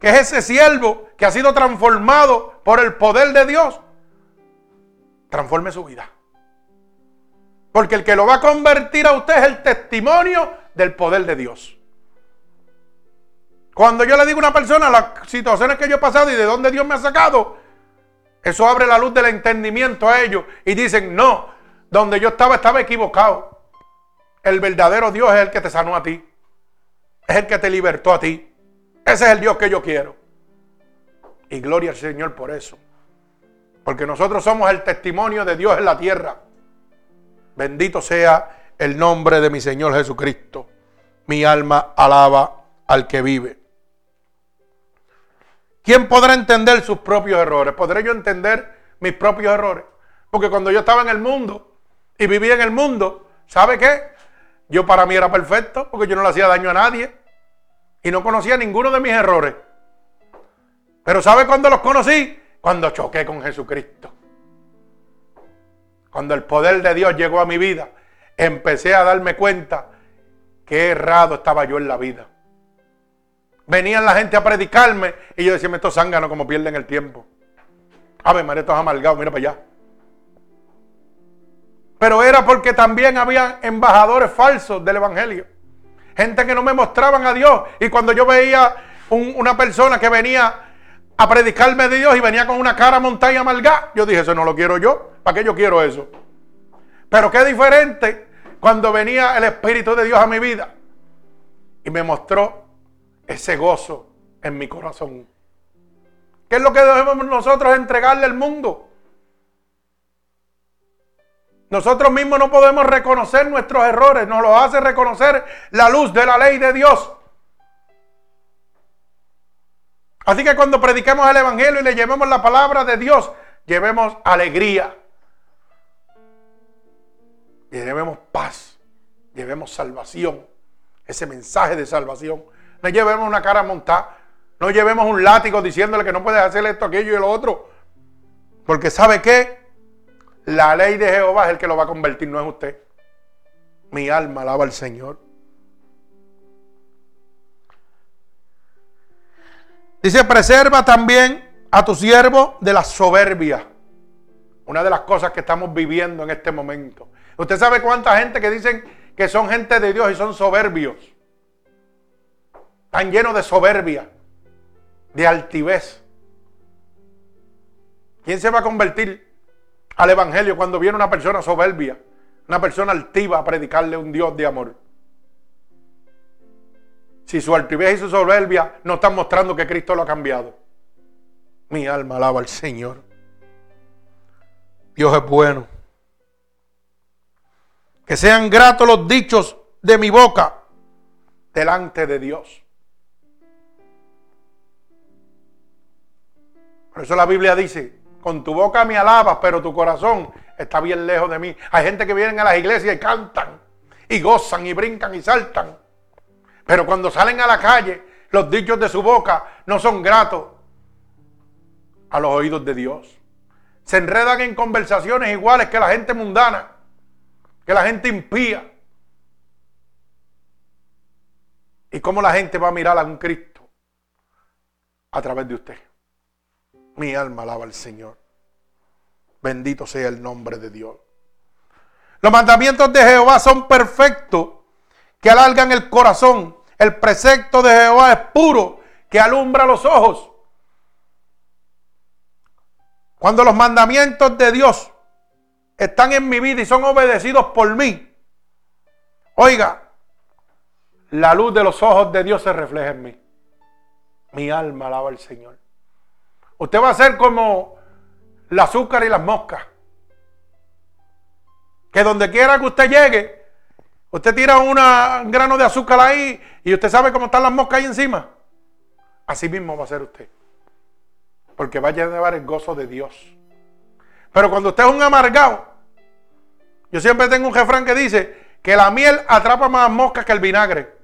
que es ese siervo que ha sido transformado por el poder de Dios, transforme su vida. Porque el que lo va a convertir a usted es el testimonio del poder de Dios. Cuando yo le digo a una persona las situaciones que yo he pasado y de dónde Dios me ha sacado, eso abre la luz del entendimiento a ellos y dicen, no, donde yo estaba estaba equivocado. El verdadero Dios es el que te sanó a ti. Es el que te libertó a ti. Ese es el Dios que yo quiero. Y gloria al Señor por eso. Porque nosotros somos el testimonio de Dios en la tierra. Bendito sea el nombre de mi Señor Jesucristo. Mi alma alaba al que vive. ¿Quién podrá entender sus propios errores? ¿Podré yo entender mis propios errores? Porque cuando yo estaba en el mundo y vivía en el mundo, ¿sabe qué? Yo para mí era perfecto porque yo no le hacía daño a nadie y no conocía ninguno de mis errores. Pero ¿sabe cuándo los conocí? Cuando choqué con Jesucristo. Cuando el poder de Dios llegó a mi vida, empecé a darme cuenta que errado estaba yo en la vida. Venían la gente a predicarme y yo decía, estos zánganos como pierden el tiempo. Ave María, estos amargados, mira para allá. Pero era porque también había embajadores falsos del Evangelio. Gente que no me mostraban a Dios. Y cuando yo veía una persona que venía a predicarme de Dios y venía con una cara montaña amargada, yo dije, eso no lo quiero yo. ¿Para qué yo quiero eso? Pero qué diferente cuando venía el Espíritu de Dios a mi vida y me mostró ese gozo en mi corazón. ¿Qué es lo que debemos nosotros entregarle al mundo? Nosotros mismos no podemos reconocer nuestros errores, nos lo hace reconocer la luz de la ley de Dios. Así que cuando prediquemos el Evangelio y le llevemos la palabra de Dios, llevemos alegría, llevemos paz, llevemos salvación, ese mensaje de salvación. No llevemos una cara montada. No llevemos un látigo diciéndole que no puedes hacer esto, aquello y lo otro. Porque ¿sabe qué? La ley de Jehová es el que lo va a convertir, no es usted. Mi alma alaba al Señor. Dice, preserva también a tu siervo de la soberbia. Una de las cosas que estamos viviendo en este momento. Usted sabe cuánta gente que dicen que son gente de Dios y son soberbios. Están llenos de soberbia, de altivez. ¿Quién se va a convertir al Evangelio cuando viene una persona soberbia, una persona altiva a predicarle un Dios de amor? Si su altivez y su soberbia no están mostrando que Cristo lo ha cambiado. Mi alma alaba al Señor. Dios es bueno. Que sean gratos los dichos de mi boca delante de Dios. Por eso la Biblia dice, con tu boca me alabas, pero tu corazón está bien lejos de mí. Hay gente que vienen a las iglesias y cantan, y gozan, y brincan, y saltan. Pero cuando salen a la calle, los dichos de su boca no son gratos a los oídos de Dios. Se enredan en conversaciones iguales que la gente mundana, que la gente impía. ¿Y cómo la gente va a mirar a un Cristo? A través de usted. Mi alma alaba al Señor. Bendito sea el nombre de Dios. Los mandamientos de Jehová son perfectos, que alargan el corazón. El precepto de Jehová es puro, que alumbra los ojos. Cuando los mandamientos de Dios están en mi vida y son obedecidos por mí, oiga, la luz de los ojos de Dios se refleja en mí. Mi alma alaba al Señor. Usted va a ser como el azúcar y las moscas. Que donde quiera que usted llegue, usted tira un grano de azúcar ahí y usted sabe cómo están las moscas ahí encima. Así mismo va a ser usted. Porque va a llevar el gozo de Dios. Pero cuando usted es un amargado, yo siempre tengo un jefrán que dice que la miel atrapa más moscas que el vinagre.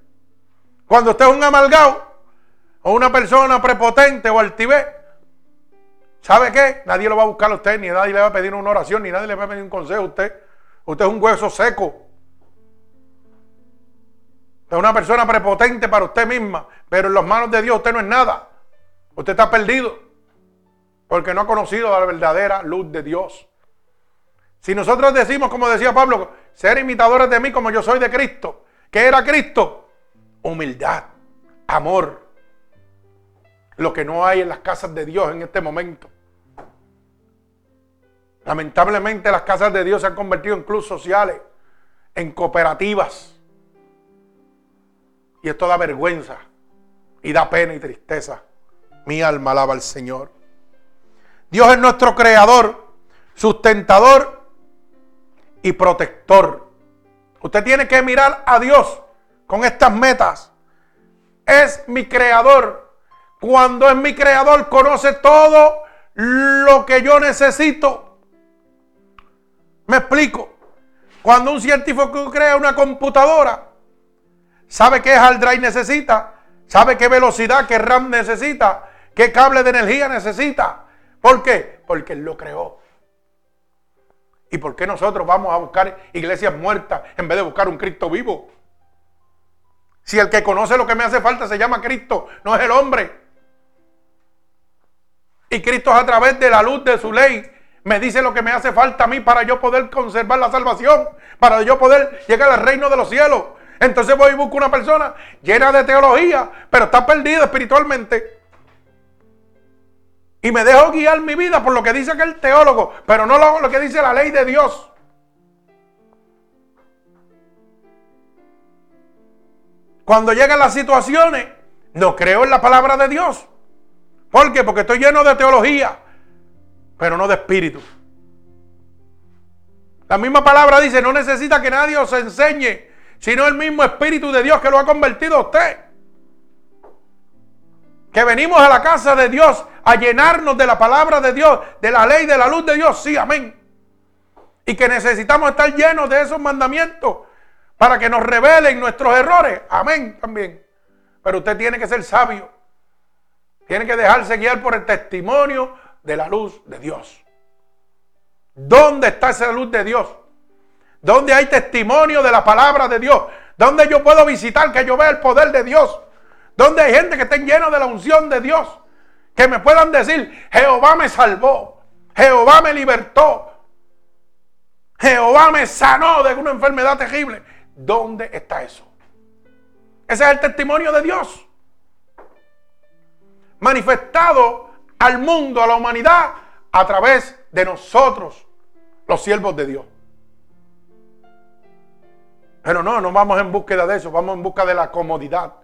Cuando usted es un amargado o una persona prepotente o altivez, ¿sabe qué? Nadie lo va a buscar a usted, ni nadie le va a pedir una oración, ni nadie le va a pedir un consejo a usted. Usted es un hueso seco. Es una persona prepotente para usted misma, pero en las manos de Dios usted no es nada. Usted está perdido porque no ha conocido la verdadera luz de Dios. Si nosotros decimos, como decía Pablo, ser imitadores de mí como yo soy de Cristo, ¿qué era Cristo? humildad, amor. Lo que no hay en las casas de Dios en este momento. Lamentablemente las casas de Dios se han convertido en clubes sociales, en cooperativas. Y esto da vergüenza y da pena y tristeza. Mi alma alaba al Señor. Dios es nuestro creador, sustentador y protector. Usted tiene que mirar a Dios con estas metas. Es mi creador. Cuando es mi creador, conoce todo lo que yo necesito. Me explico. Cuando un científico crea una computadora, sabe qué hard drive necesita, sabe qué velocidad, qué RAM necesita, qué cable de energía necesita. ¿Por qué? Porque él lo creó. ¿Y por qué nosotros vamos a buscar iglesias muertas en vez de buscar un Cristo vivo? Si el que conoce lo que me hace falta se llama Cristo, no es el hombre. Y Cristo a través de la luz de su ley me dice lo que me hace falta a mí para yo poder conservar la salvación, para yo poder llegar al reino de los cielos. Entonces voy y busco una persona llena de teología, pero está perdida espiritualmente. Y me dejo guiar mi vida por lo que dice aquel teólogo, pero no lo, lo que dice la ley de Dios. Cuando llegan las situaciones, no creo en la palabra de Dios. ¿Por qué? Porque estoy lleno de teología, pero no de espíritu. La misma palabra dice, no necesita que nadie os enseñe, sino el mismo espíritu de Dios que lo ha convertido a usted. Que venimos a la casa de Dios a llenarnos de la palabra de Dios, de la ley, de la luz de Dios, sí, amén. Y que necesitamos estar llenos de esos mandamientos para que nos revelen nuestros errores. Amén también. Pero usted tiene que ser sabio. Tiene que dejarse guiar por el testimonio de la luz de Dios. ¿Dónde está esa luz de Dios? ¿Dónde hay testimonio de la palabra de Dios? ¿Dónde yo puedo visitar que yo vea el poder de Dios? ¿Dónde hay gente que esté lleno de la unción de Dios? Que me puedan decir, Jehová me salvó, Jehová me libertó, Jehová me sanó de una enfermedad terrible. ¿Dónde está eso? Ese es el testimonio de Dios. Manifestado al mundo, a la humanidad, a través de nosotros, los siervos de Dios. Pero no, no vamos en búsqueda de eso, vamos en busca de la comodidad,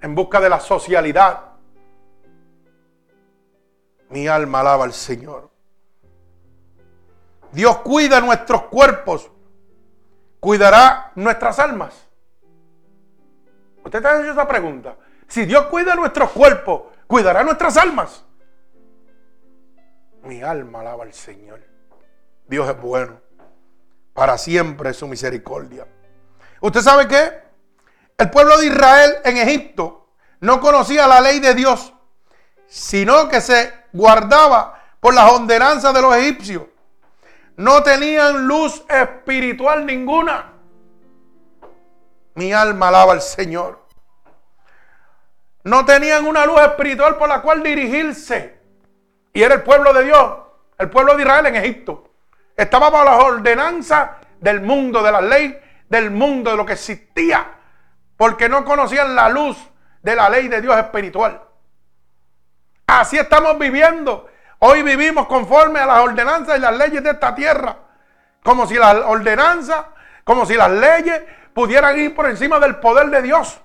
en busca de la socialidad. Mi alma alaba al Señor. Dios cuida nuestros cuerpos cuidará nuestras almas? ¿Usted te ha esa pregunta? Si Dios cuida nuestros cuerpos, ¿cuidará nuestras almas? Mi alma alaba al Señor. Dios es bueno. Para siempre es su misericordia. ¿Usted sabe qué? El pueblo de Israel en Egipto no conocía la ley de Dios, sino que se guardaba por las ordenanzas de los egipcios. No tenían luz espiritual ninguna. Mi alma alaba al Señor. No tenían una luz espiritual por la cual dirigirse. Y era el pueblo de Dios, el pueblo de Israel en Egipto. Estaba bajo las ordenanzas del mundo, de la ley del mundo, de lo que existía. Porque no conocían la luz de la ley de Dios espiritual. Así estamos viviendo. Hoy vivimos conforme a las ordenanzas y las leyes de esta tierra. Como si las ordenanzas, como si las leyes pudieran ir por encima del poder de Dios.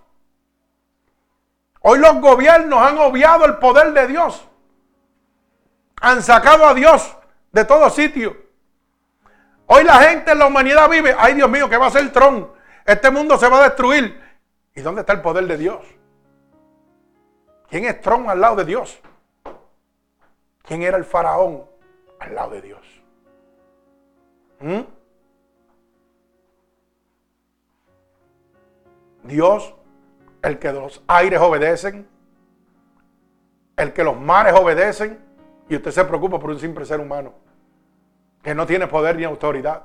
Hoy los gobiernos han obviado el poder de Dios. Han sacado a Dios de todo sitio. Hoy la gente en la humanidad vive, ay Dios mío, ¿qué va a ser Tron? Este mundo se va a destruir. ¿Y dónde está el poder de Dios? ¿Quién es Tron al lado de Dios? ¿Quién era el faraón al lado de Dios? ¿Mm? Dios, el que los aires obedecen, el que los mares obedecen, y usted se preocupa por un simple ser humano que no tiene poder ni autoridad.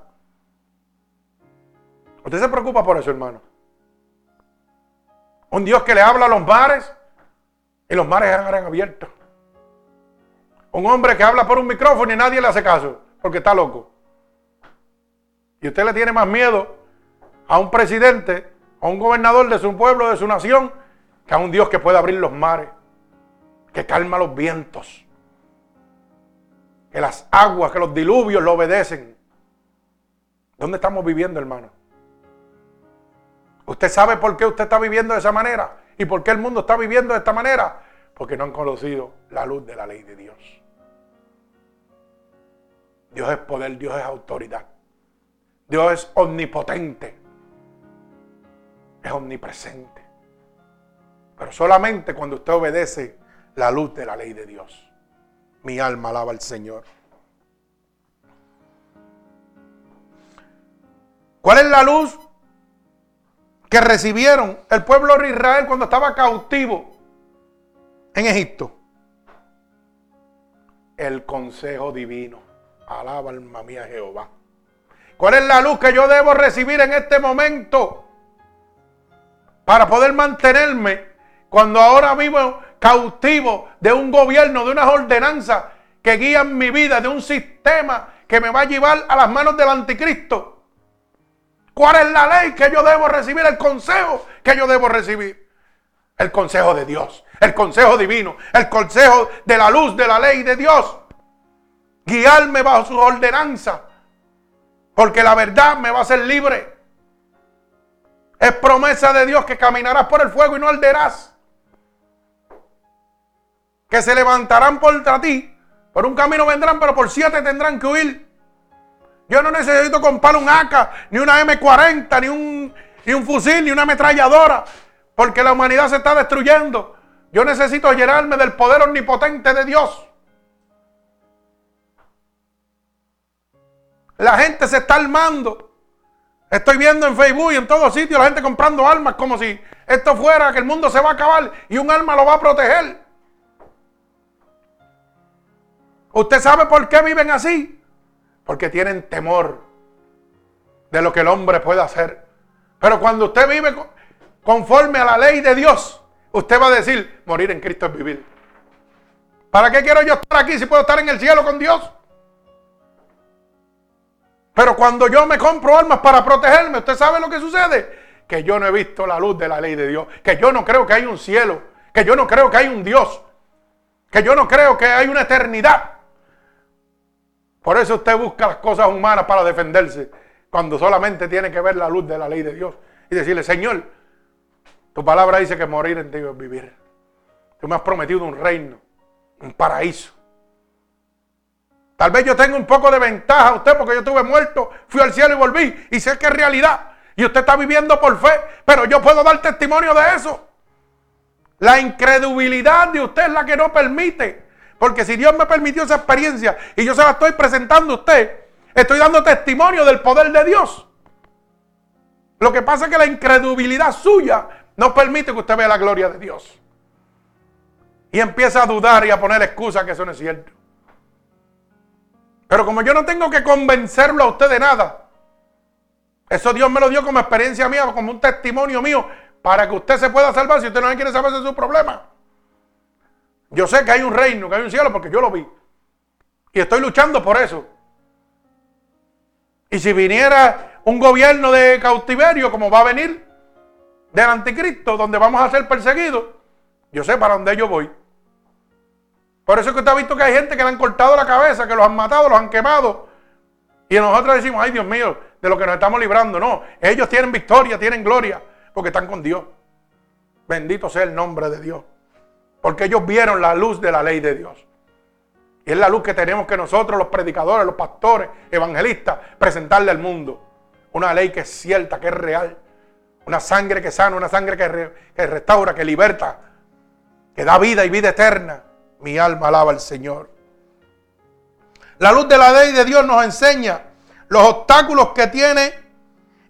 Usted se preocupa por eso, hermano. Un Dios que le habla a los mares y los mares eran abiertos. Un hombre que habla por un micrófono y nadie le hace caso porque está loco. Y usted le tiene más miedo a un presidente, a un gobernador de su pueblo, de su nación, que a un Dios que puede abrir los mares, que calma los vientos, que las aguas, que los diluvios lo obedecen. ¿Dónde estamos viviendo, hermano? ¿Usted sabe por qué usted está viviendo de esa manera? ¿Y por qué el mundo está viviendo de esta manera? Porque no han conocido la luz de la ley de Dios. Dios es poder, Dios es autoridad. Dios es omnipotente. Es omnipresente. Pero solamente cuando usted obedece la luz de la ley de Dios. Mi alma alaba al Señor. ¿Cuál es la luz que recibieron el pueblo de Israel cuando estaba cautivo en Egipto? El consejo divino. Alaba alma mía Jehová. ¿Cuál es la luz que yo debo recibir en este momento para poder mantenerme cuando ahora vivo cautivo de un gobierno, de unas ordenanzas que guían mi vida, de un sistema que me va a llevar a las manos del anticristo? ¿Cuál es la ley que yo debo recibir? El consejo que yo debo recibir. El consejo de Dios, el consejo divino, el consejo de la luz de la ley de Dios guiarme bajo su ordenanza, porque la verdad me va a hacer libre. Es promesa de Dios que caminarás por el fuego y no arderás. Que se levantarán contra ti. Por un camino vendrán, pero por siete tendrán que huir. Yo no necesito comprar un AK, ni una M40, ni un, ni un fusil, ni una ametralladora, porque la humanidad se está destruyendo. Yo necesito llenarme del poder omnipotente de Dios. La gente se está armando. Estoy viendo en Facebook y en todos sitios la gente comprando armas como si esto fuera que el mundo se va a acabar y un arma lo va a proteger. ¿Usted sabe por qué viven así? Porque tienen temor de lo que el hombre puede hacer. Pero cuando usted vive conforme a la ley de Dios, usted va a decir, morir en Cristo es vivir. ¿Para qué quiero yo estar aquí si puedo estar en el cielo con Dios? Pero cuando yo me compro armas para protegerme, ¿usted sabe lo que sucede? Que yo no he visto la luz de la ley de Dios. Que yo no creo que hay un cielo. Que yo no creo que hay un Dios. Que yo no creo que hay una eternidad. Por eso usted busca las cosas humanas para defenderse. Cuando solamente tiene que ver la luz de la ley de Dios. Y decirle, Señor, tu palabra dice que morir en ti es vivir. Tú me has prometido un reino, un paraíso. Tal vez yo tenga un poco de ventaja a usted porque yo estuve muerto, fui al cielo y volví y sé que es realidad. Y usted está viviendo por fe, pero yo puedo dar testimonio de eso. La incredulidad de usted es la que no permite. Porque si Dios me permitió esa experiencia y yo se la estoy presentando a usted, estoy dando testimonio del poder de Dios. Lo que pasa es que la incredulidad suya no permite que usted vea la gloria de Dios. Y empieza a dudar y a poner excusas que eso no es cierto. Pero como yo no tengo que convencerlo a usted de nada, eso Dios me lo dio como experiencia mía, como un testimonio mío, para que usted se pueda salvar si usted no quiere saber de su problema. Yo sé que hay un reino, que hay un cielo, porque yo lo vi. Y estoy luchando por eso. Y si viniera un gobierno de cautiverio, como va a venir del anticristo, donde vamos a ser perseguidos, yo sé para dónde yo voy. Por eso es que usted ha visto que hay gente que le han cortado la cabeza, que los han matado, los han quemado. Y nosotros decimos, ay Dios mío, de lo que nos estamos librando. No, ellos tienen victoria, tienen gloria, porque están con Dios. Bendito sea el nombre de Dios. Porque ellos vieron la luz de la ley de Dios. Y es la luz que tenemos que nosotros, los predicadores, los pastores, evangelistas, presentarle al mundo. Una ley que es cierta, que es real. Una sangre que sana, una sangre que, que restaura, que liberta, que da vida y vida eterna. Mi alma alaba al Señor. La luz de la ley de Dios nos enseña los obstáculos que tiene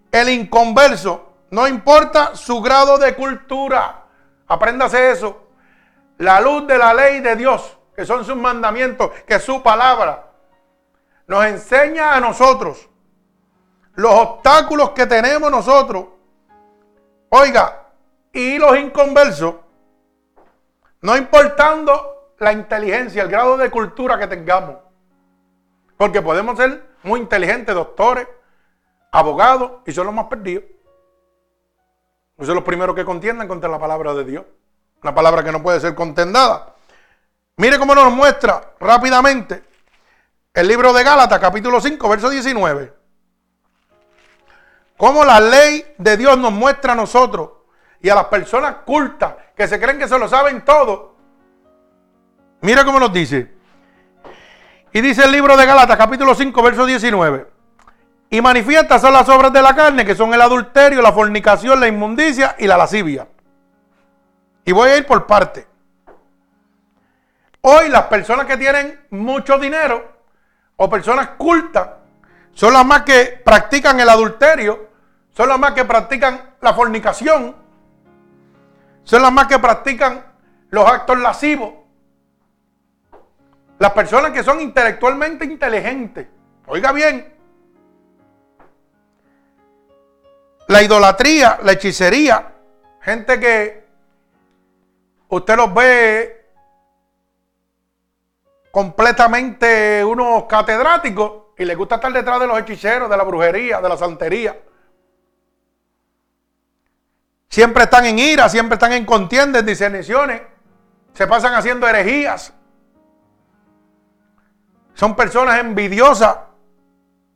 el inconverso. No importa su grado de cultura. Apréndase eso. La luz de la ley de Dios, que son sus mandamientos, que es su palabra, nos enseña a nosotros los obstáculos que tenemos nosotros. Oiga, y los inconversos, no importando la inteligencia, el grado de cultura que tengamos. Porque podemos ser muy inteligentes, doctores, abogados, y son los más perdidos. Son los primeros que contiendan contra la palabra de Dios. Una palabra que no puede ser contendada. Mire cómo nos muestra rápidamente el libro de Gálatas, capítulo 5, verso 19. Cómo la ley de Dios nos muestra a nosotros y a las personas cultas que se creen que se lo saben todo, Mira cómo nos dice. Y dice el libro de Galatas, capítulo 5, verso 19. Y manifiestas son las obras de la carne, que son el adulterio, la fornicación, la inmundicia y la lascivia. Y voy a ir por parte. Hoy las personas que tienen mucho dinero o personas cultas son las más que practican el adulterio, son las más que practican la fornicación, son las más que practican los actos lascivos, las personas que son intelectualmente inteligentes. Oiga bien. La idolatría, la hechicería. Gente que usted los ve completamente unos catedráticos y les gusta estar detrás de los hechiceros, de la brujería, de la santería. Siempre están en ira, siempre están en contiendas, en discerniciones. Se pasan haciendo herejías. Son personas envidiosas.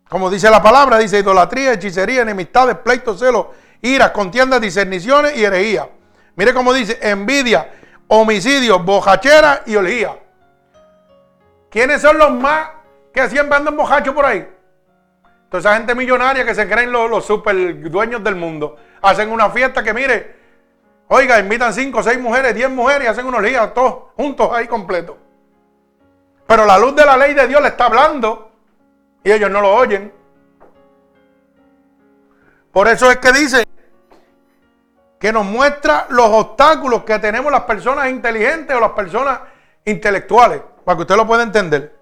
Como dice la palabra, dice idolatría, hechicería, enemistades, pleitos, celos, iras, contiendas, discerniciones y herejía. Mire cómo dice, envidia, homicidio, bojachera y olía. ¿Quiénes son los más que siempre andan bojachos por ahí? Toda esa gente millonaria que se creen los, los super dueños del mundo. Hacen una fiesta que, mire, oiga, invitan cinco, seis mujeres, diez mujeres y hacen unos días todos juntos ahí completos. Pero la luz de la ley de Dios le está hablando y ellos no lo oyen. Por eso es que dice que nos muestra los obstáculos que tenemos las personas inteligentes o las personas intelectuales, para que usted lo pueda entender.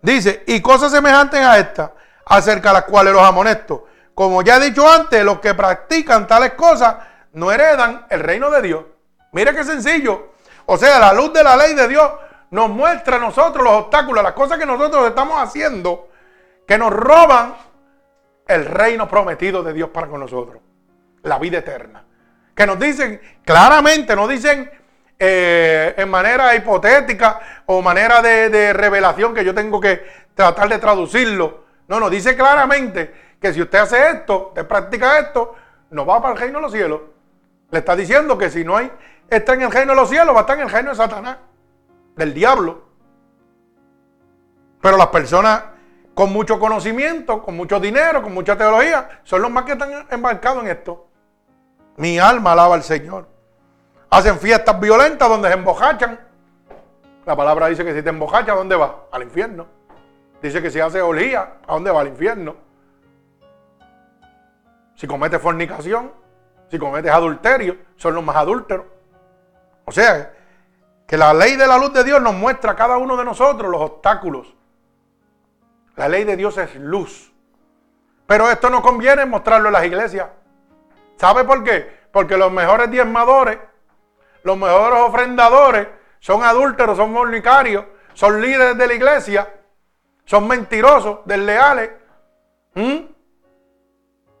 Dice, y cosas semejantes a estas, acerca de las cuales los amonesto. Como ya he dicho antes, los que practican tales cosas no heredan el reino de Dios. Mire qué sencillo. O sea, la luz de la ley de Dios nos muestra a nosotros los obstáculos, las cosas que nosotros estamos haciendo, que nos roban el reino prometido de Dios para con nosotros, la vida eterna. Que nos dicen claramente, nos dicen eh, en manera hipotética o manera de, de revelación que yo tengo que tratar de traducirlo. No, nos dice claramente que si usted hace esto, usted practica esto, no va para el reino de los cielos. Le está diciendo que si no hay, está en el reino de los cielos, va a estar en el reino de Satanás del diablo. Pero las personas con mucho conocimiento, con mucho dinero, con mucha teología, son los más que están embarcados en esto. Mi alma alaba al Señor. Hacen fiestas violentas donde se embojachan. La palabra dice que si te embocacha, ¿a dónde va? Al infierno. Dice que si hace olía, ¿a dónde va? Al infierno. Si cometes fornicación, si cometes adulterio, son los más adúlteros. O sea, que la ley de la luz de Dios nos muestra a cada uno de nosotros los obstáculos. La ley de Dios es luz. Pero esto no conviene mostrarlo en las iglesias. ¿Sabe por qué? Porque los mejores diezmadores, los mejores ofrendadores, son adúlteros, son fornicarios, son líderes de la iglesia, son mentirosos, desleales. ¿Mm?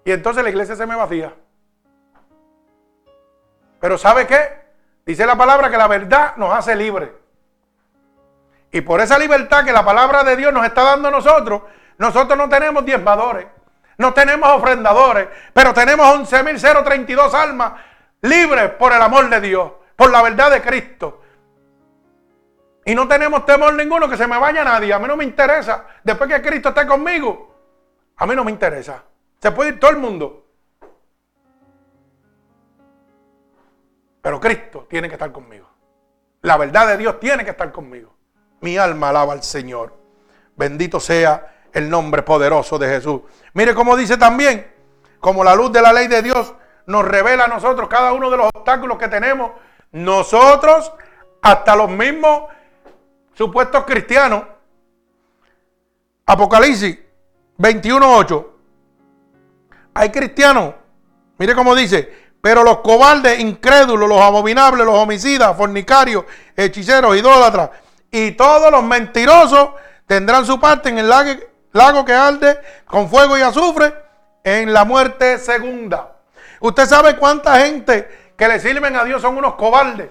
Y entonces la iglesia se me vacía. Pero ¿sabe qué? Dice la palabra que la verdad nos hace libres. Y por esa libertad que la palabra de Dios nos está dando a nosotros, nosotros no tenemos diezmadores, no tenemos ofrendadores, pero tenemos 11.032 almas libres por el amor de Dios, por la verdad de Cristo. Y no tenemos temor ninguno que se me vaya nadie. A mí no me interesa. Después que Cristo esté conmigo, a mí no me interesa. Se puede ir todo el mundo. Pero Cristo tiene que estar conmigo. La verdad de Dios tiene que estar conmigo. Mi alma alaba al Señor. Bendito sea el nombre poderoso de Jesús. Mire cómo dice también, como la luz de la ley de Dios nos revela a nosotros cada uno de los obstáculos que tenemos, nosotros, hasta los mismos supuestos cristianos. Apocalipsis 21.8. Hay cristianos, mire cómo dice, pero los cobardes, incrédulos, los abominables, los homicidas, fornicarios, hechiceros, idólatras y todos los mentirosos tendrán su parte en el lago, que arde con fuego y azufre en la muerte segunda. Usted sabe cuánta gente que le sirven a Dios son unos cobardes.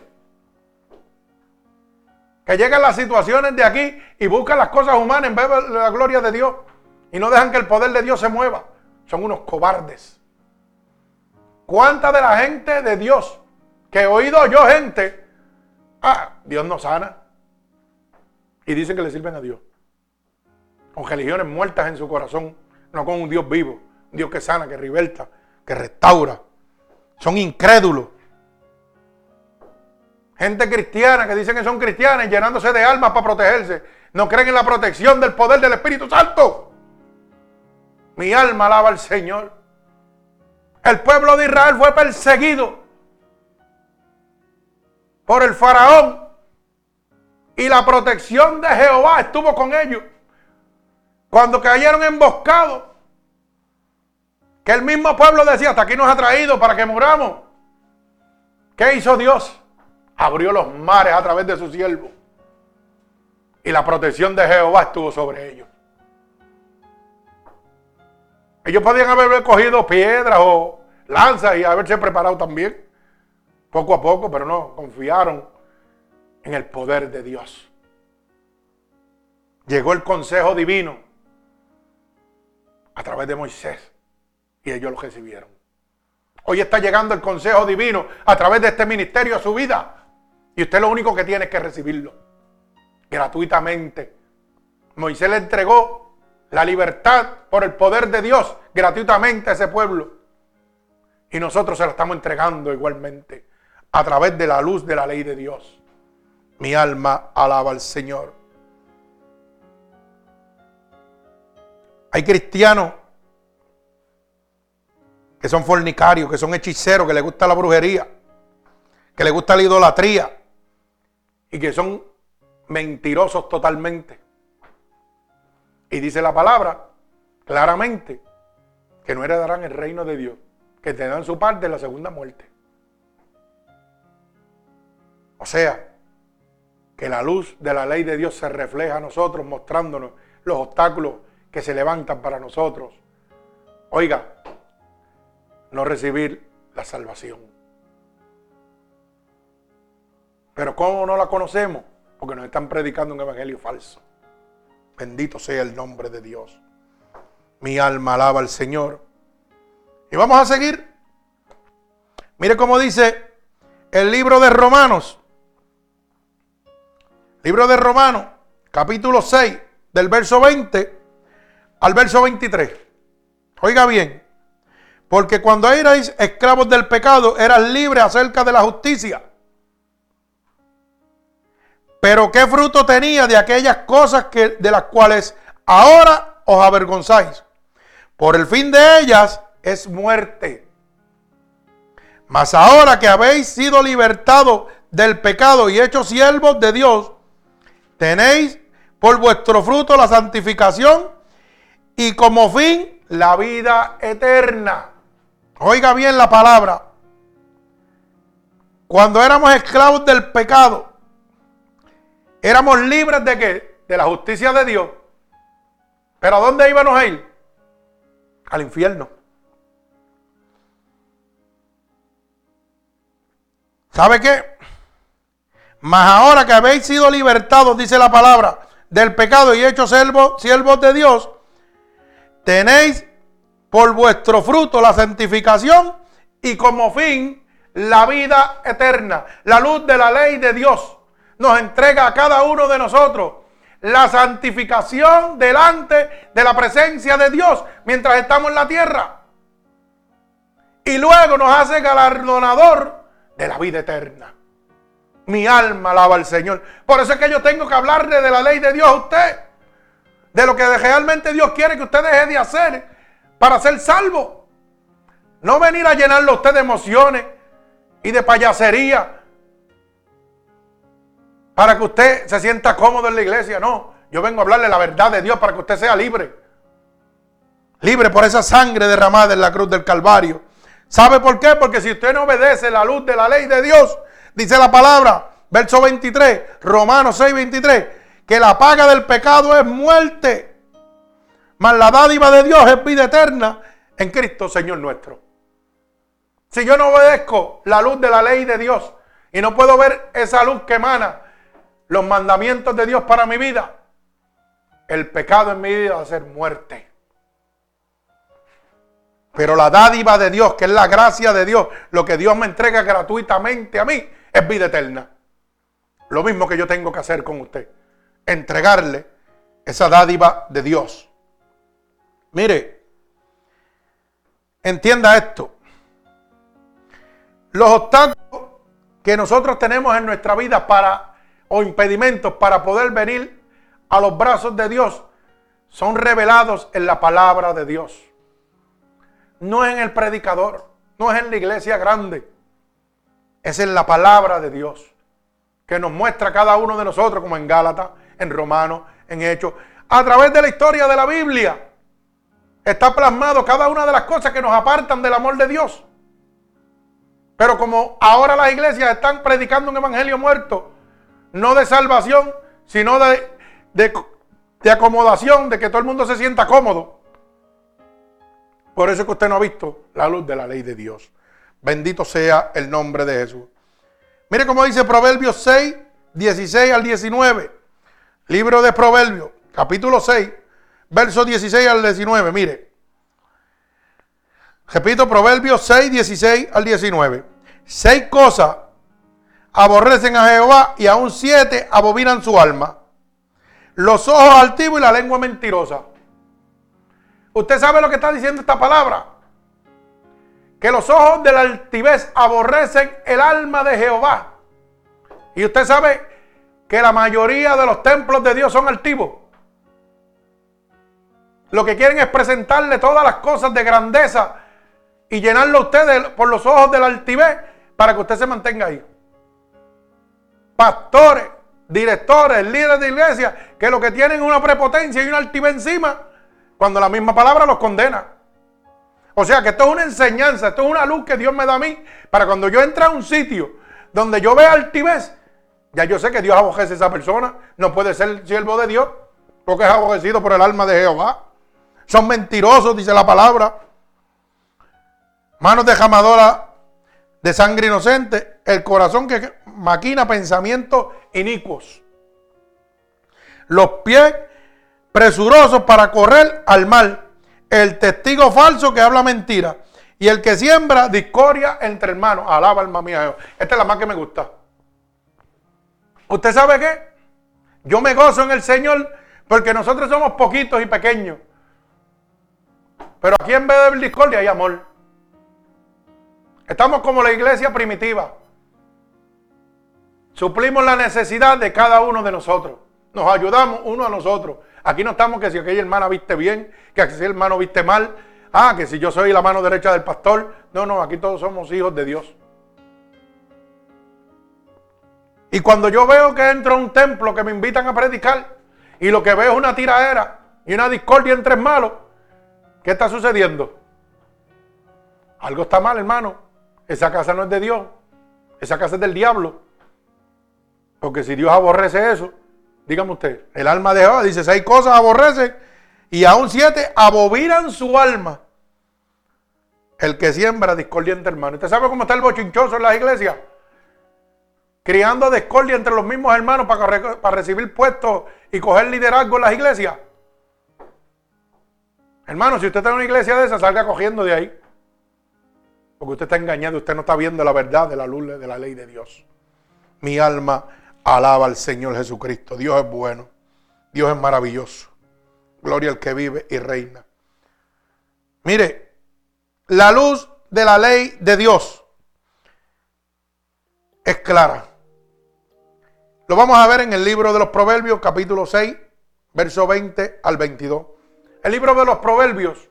Que llegan las situaciones de aquí y buscan las cosas humanas en vez de la gloria de Dios. Y no dejan que el poder de Dios se mueva. Son unos cobardes. ¿Cuánta de la gente de Dios que he oído yo gente? Ah, Dios no sana. Y dicen que le sirven a Dios. Con religiones muertas en su corazón, no con un Dios vivo. Un Dios que sana, que rivelta, que restaura. Son incrédulos. Gente cristiana que dicen que son cristianas llenándose de almas para protegerse. No creen en la protección del poder del Espíritu Santo. Mi alma alaba al Señor. El pueblo de Israel fue perseguido por el faraón y la protección de Jehová estuvo con ellos. Cuando cayeron emboscados, que el mismo pueblo decía, hasta aquí nos ha traído para que muramos. ¿Qué hizo Dios? Abrió los mares a través de su siervo. Y la protección de Jehová estuvo sobre ellos. Ellos podían haber cogido piedras o lanzas y haberse preparado también. Poco a poco, pero no, confiaron en el poder de Dios. Llegó el consejo divino a través de Moisés y ellos lo recibieron. Hoy está llegando el consejo divino a través de este ministerio a su vida. Y usted lo único que tiene es que recibirlo gratuitamente. Moisés le entregó la libertad por el poder de Dios gratuitamente a ese pueblo. Y nosotros se la estamos entregando igualmente a través de la luz de la ley de Dios. Mi alma alaba al Señor. Hay cristianos que son fornicarios, que son hechiceros, que les gusta la brujería, que les gusta la idolatría y que son mentirosos totalmente. Y dice la palabra claramente que no heredarán el reino de Dios, que tendrán su parte en la segunda muerte. O sea, que la luz de la ley de Dios se refleja a nosotros, mostrándonos los obstáculos que se levantan para nosotros. Oiga, no recibir la salvación. Pero ¿cómo no la conocemos? Porque nos están predicando un evangelio falso. Bendito sea el nombre de Dios. Mi alma alaba al Señor. Y vamos a seguir. Mire cómo dice el libro de Romanos. Libro de Romanos, capítulo 6, del verso 20 al verso 23. Oiga bien. Porque cuando erais esclavos del pecado, eras libres acerca de la justicia. Pero qué fruto tenía de aquellas cosas que, de las cuales ahora os avergonzáis. Por el fin de ellas es muerte. Mas ahora que habéis sido libertados del pecado y hechos siervos de Dios, tenéis por vuestro fruto la santificación y como fin la vida eterna. Oiga bien la palabra. Cuando éramos esclavos del pecado, éramos libres de qué? De la justicia de Dios. Pero ¿a dónde íbamos a ir? Al infierno. ¿Sabe qué? Mas ahora que habéis sido libertados, dice la palabra, del pecado y hechos siervos, siervos de Dios, tenéis por vuestro fruto la santificación y como fin la vida eterna. La luz de la ley de Dios nos entrega a cada uno de nosotros la santificación delante de la presencia de Dios mientras estamos en la tierra. Y luego nos hace galardonador de la vida eterna. Mi alma alaba al Señor. Por eso es que yo tengo que hablarle de la ley de Dios a usted. De lo que realmente Dios quiere que usted deje de hacer para ser salvo. No venir a llenarlo usted de emociones y de payasería para que usted se sienta cómodo en la iglesia. No, yo vengo a hablarle la verdad de Dios para que usted sea libre. Libre por esa sangre derramada en la cruz del Calvario. ¿Sabe por qué? Porque si usted no obedece la luz de la ley de Dios, dice la palabra, verso 23, Romanos 6, 23, que la paga del pecado es muerte. Mas la dádiva de Dios es vida eterna en Cristo Señor nuestro. Si yo no obedezco la luz de la ley de Dios y no puedo ver esa luz que emana los mandamientos de Dios para mi vida, el pecado en mi vida va a ser muerte. Pero la dádiva de Dios, que es la gracia de Dios, lo que Dios me entrega gratuitamente a mí, es vida eterna. Lo mismo que yo tengo que hacer con usted. Entregarle esa dádiva de Dios. Mire, entienda esto. Los obstáculos que nosotros tenemos en nuestra vida para o impedimentos para poder venir a los brazos de Dios son revelados en la palabra de Dios. No en el predicador, no es en la iglesia grande. Es en la palabra de Dios que nos muestra cada uno de nosotros, como en Gálatas, en Romanos, en Hechos, a través de la historia de la Biblia está plasmado cada una de las cosas que nos apartan del amor de Dios. Pero como ahora las iglesias están predicando un evangelio muerto, no de salvación, sino de, de, acomodación, de que todo el mundo se sienta cómodo. Por eso es que usted no ha visto la luz de la ley de Dios. Bendito sea el nombre de Jesús. Mire cómo dice Proverbios 6, 16 al 19. Libro de Proverbios, capítulo 6, verso 16 al 19, mire. Repito, Proverbios 6, 16 al 19. Seis cosas aborrecen a Jehová y aún siete abominan su alma. Los ojos altivos y la lengua mentirosa. ¿Usted sabe lo que está diciendo esta palabra? Que los ojos de la altivez aborrecen el alma de Jehová. Y usted sabe que la mayoría de los templos de Dios son altivos. Lo que quieren es presentarle todas las cosas de grandeza y llenarlo a usted por los ojos del altivez para que usted se mantenga ahí. Pastores, directores, líderes de iglesia, que lo que tienen es una prepotencia y una altivez encima, cuando la misma palabra los condena. O sea que esto es una enseñanza, esto es una luz que Dios me da a mí, para cuando yo entre a un sitio donde yo vea altivez, ya yo sé que Dios abojece a esa persona, no puede ser siervo de Dios, porque es abojecido por el alma de Jehová. Son mentirosos, dice la palabra. Manos de jamadora de sangre inocente. El corazón que maquina pensamientos inicuos. Los pies presurosos para correr al mal. El testigo falso que habla mentira. Y el que siembra discordia entre hermanos. Alaba alma mía. Esta es la más que me gusta. ¿Usted sabe qué? Yo me gozo en el Señor porque nosotros somos poquitos y pequeños. Pero aquí en vez de discordia hay amor. Estamos como la iglesia primitiva. suplimos la necesidad de cada uno de nosotros. Nos ayudamos uno a nosotros. Aquí no estamos que si aquella hermana viste bien, que si el hermano viste mal, ah, que si yo soy la mano derecha del pastor. No, no, aquí todos somos hijos de Dios. Y cuando yo veo que entro a un templo que me invitan a predicar y lo que veo es una tiradera y una discordia entre malos, ¿qué está sucediendo? Algo está mal, hermano. Esa casa no es de Dios. Esa casa es del diablo. Porque si Dios aborrece eso, dígame usted, el alma de Jehová dice, seis cosas aborrece y aún siete aboviran su alma. El que siembra discordia entre. ¿Usted sabe cómo está el bochinchoso en las iglesias? Criando discordia entre los mismos hermanos para, para recibir puestos y coger liderazgo en las iglesias. Hermano, si usted está en una iglesia de esa, salga cogiendo de ahí. Porque usted está engañado, usted no está viendo la verdad de la luz de la ley de Dios. Mi alma alaba al Señor Jesucristo. Dios es bueno. Dios es maravilloso. Gloria al que vive y reina. Mire, la luz de la ley de Dios es clara. Lo vamos a ver en el libro de los Proverbios, capítulo 6, verso 20 al 22. El libro de los Proverbios,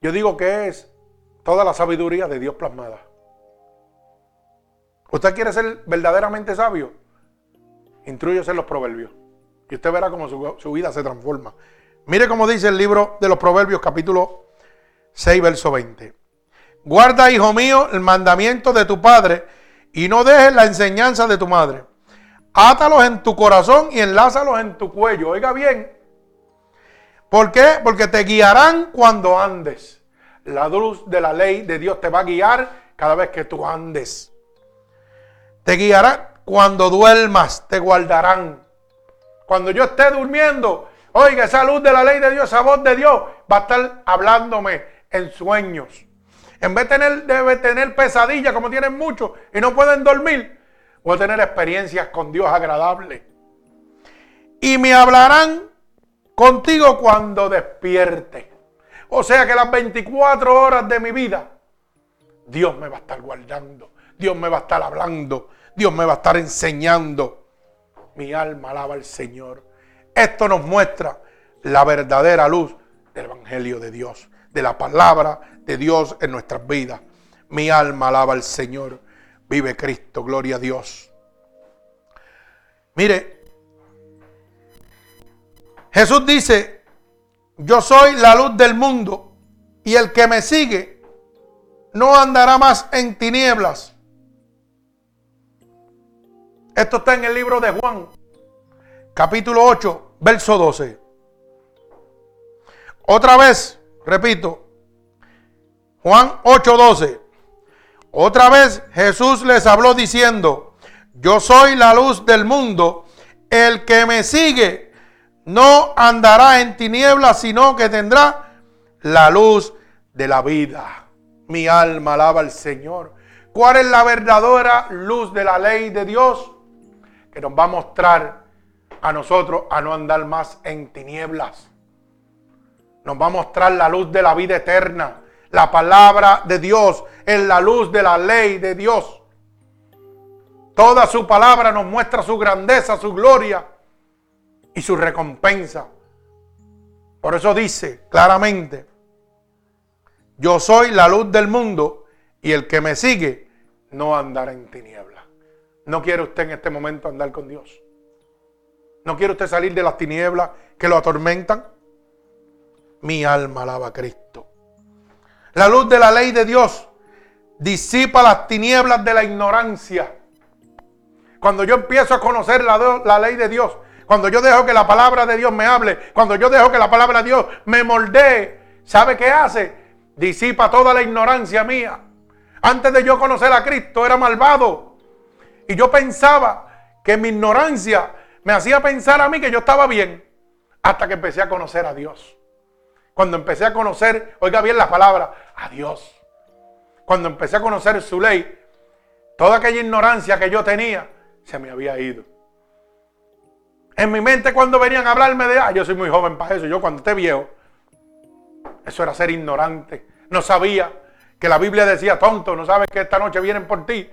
yo digo que es toda la sabiduría de Dios plasmada. ¿Usted quiere ser verdaderamente sabio? Intrúyese en los proverbios. Y usted verá cómo su, vida se transforma. Mire cómo dice el libro de los proverbios capítulo 6, verso 20. Guarda, hijo mío, el mandamiento de tu padre y no dejes la enseñanza de tu madre. Átalos en tu corazón y enlázalos en tu cuello. Oiga bien. ¿Por qué? Porque te guiarán cuando andes. La luz de la ley de Dios te va a guiar cada vez que tú andes. Te guiarán cuando duermas, te guardarán. Cuando yo esté durmiendo, oiga, esa luz de la ley de Dios, esa voz de Dios va a estar hablándome en sueños. En vez de tener, debe tener pesadillas como tienen muchos y no pueden dormir, voy a tener experiencias con Dios agradables. Y me hablarán contigo cuando despierte. O sea que las 24 horas de mi vida, Dios me va a estar guardando, Dios me va a estar hablando, Dios me va a estar enseñando. Mi alma alaba al Señor. Esto nos muestra la verdadera luz del Evangelio de Dios, de la palabra de Dios en nuestras vidas. Mi alma alaba al Señor. Vive Cristo, gloria a Dios. Mire, Jesús dice, yo soy la luz del mundo y el que me sigue no andará más en tinieblas. Esto está en el libro de Juan, capítulo 8, verso 12. Otra vez, repito, Juan 8, 12. Otra vez Jesús les habló diciendo, yo soy la luz del mundo, el que me sigue no andará en tinieblas, sino que tendrá la luz de la vida. Mi alma alaba al Señor. ¿Cuál es la verdadera luz de la ley de Dios? Que nos va a mostrar a nosotros a no andar más en tinieblas. Nos va a mostrar la luz de la vida eterna. La palabra de Dios es la luz de la ley de Dios. Toda su palabra nos muestra su grandeza, su gloria y su recompensa. Por eso dice claramente, yo soy la luz del mundo y el que me sigue no andará en tinieblas. ¿No quiere usted en este momento andar con Dios? ¿No quiere usted salir de las tinieblas que lo atormentan? Mi alma alaba a Cristo. La luz de la ley de Dios disipa las tinieblas de la ignorancia. Cuando yo empiezo a conocer la, la, ley de Dios, cuando yo dejo que la palabra de Dios me hable, cuando yo dejo que la palabra de Dios me moldee, ¿sabe qué hace? Disipa toda la ignorancia mía. Antes de yo conocer a Cristo era malvado. Y yo pensaba que mi ignorancia me hacía pensar a mí que yo estaba bien. Hasta que empecé a conocer a Dios. Cuando empecé a conocer, oiga bien la palabra, a Dios. Cuando empecé a conocer su ley, toda aquella ignorancia que yo tenía se me había ido. En mi mente cuando venían a hablarme de, ah, yo soy muy joven para eso, yo cuando esté viejo, eso era ser ignorante. No sabía que la Biblia decía, tonto, no sabes que esta noche vienen por ti.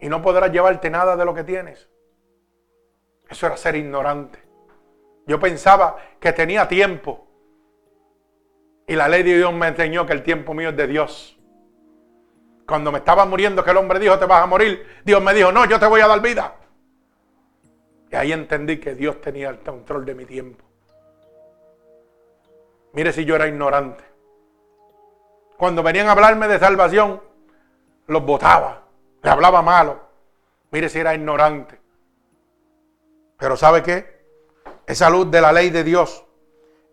Y no podrás llevarte nada de lo que tienes. Eso era ser ignorante. Yo pensaba que tenía tiempo. Y la ley de Dios me enseñó que el tiempo mío es de Dios. Cuando me estaba muriendo, que el hombre dijo, te vas a morir, Dios me dijo, no, yo te voy a dar vida. Y ahí entendí que Dios tenía el control de mi tiempo. Mire si yo era ignorante. Cuando venían a hablarme de salvación, los votaba, le hablaba malo. Mire si era ignorante. Pero ¿sabe qué? Esa luz de la ley de Dios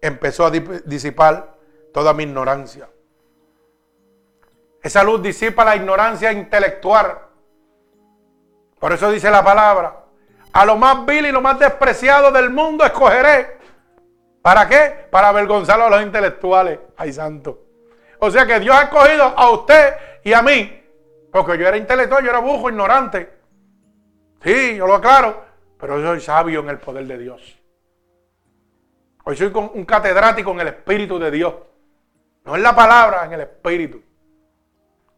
empezó a disipar toda mi ignorancia. Esa luz disipa la ignorancia intelectual. Por eso dice la palabra, a lo más vil y lo más despreciado del mundo escogeré. ¿Para qué? Para avergonzar a los intelectuales. Ay, santo. O sea que Dios ha escogido a usted y a mí. Porque yo era intelectual, yo era bujo, ignorante. Sí, yo lo aclaro. Pero yo soy sabio en el poder de Dios. Hoy soy un catedrático en el Espíritu de Dios. No en la palabra, en el Espíritu.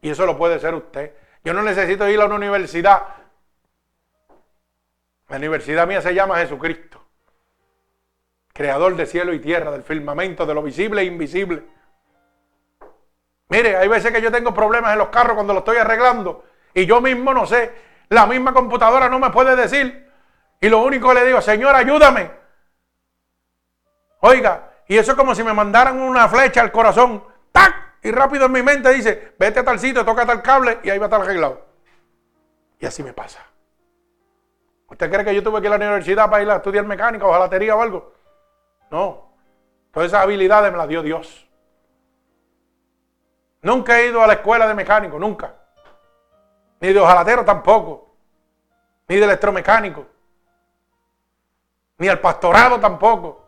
Y eso lo puede ser usted. Yo no necesito ir a una universidad. La universidad mía se llama Jesucristo. Creador de cielo y tierra, del firmamento, de lo visible e invisible. Mire, hay veces que yo tengo problemas en los carros cuando los estoy arreglando y yo mismo no sé. La misma computadora no me puede decir. Y lo único que le digo, Señor, ayúdame. Oiga, y eso es como si me mandaran una flecha al corazón. ¡Tac! Y rápido en mi mente dice, vete a tal sitio, toca tal cable y ahí va a estar arreglado. Y así me pasa. ¿Usted cree que yo tuve que ir a la universidad para ir a estudiar mecánica o jalatería o algo? No. Todas esas habilidades me las dio Dios. Nunca he ido a la escuela de mecánico, nunca. Ni de ojalatero tampoco. Ni de electromecánico. Ni al pastorado tampoco.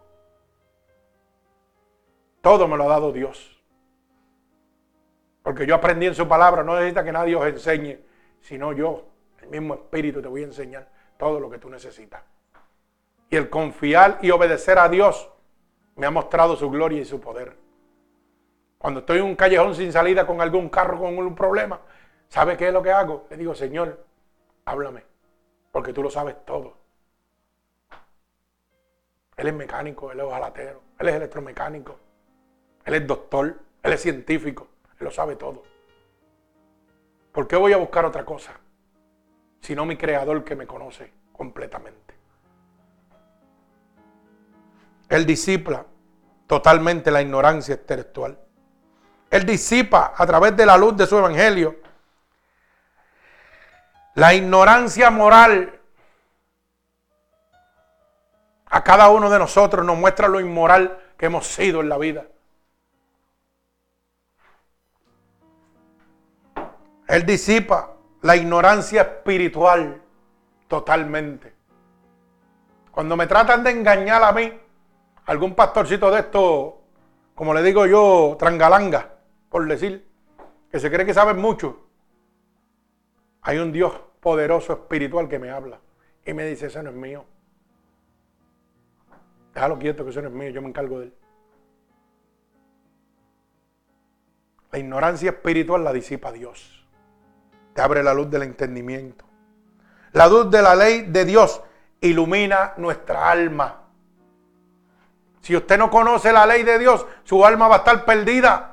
Todo me lo ha dado Dios. Porque yo aprendí en su palabra, no necesita que nadie os enseñe, sino yo, el mismo Espíritu, te voy a enseñar todo lo que tú necesitas. Y el confiar y obedecer a Dios me ha mostrado su gloria y su poder. Cuando estoy en un callejón sin salida con algún carro con un problema, ¿sabe qué es lo que hago? Le digo, Señor, háblame, porque tú lo sabes todo. Él es mecánico, él es ojalatero, él es electromecánico, él es doctor, él es científico lo sabe todo. ¿Por qué voy a buscar otra cosa? Sino mi creador que me conoce completamente. Él disipa totalmente la ignorancia intelectual. Él disipa a través de la luz de su evangelio la ignorancia moral. A cada uno de nosotros nos muestra lo inmoral que hemos sido en la vida. Él disipa la ignorancia espiritual totalmente. Cuando me tratan de engañar a mí, algún pastorcito de esto, como le digo yo, trangalanga, por decir, que se cree que sabe mucho, hay un Dios poderoso espiritual que me habla y me dice, ese no es mío. Déjalo quieto que ese no es mío, yo me encargo de él. La ignorancia espiritual la disipa Dios abre la luz del entendimiento. La luz de la ley de Dios ilumina nuestra alma. Si usted no conoce la ley de Dios, su alma va a estar perdida.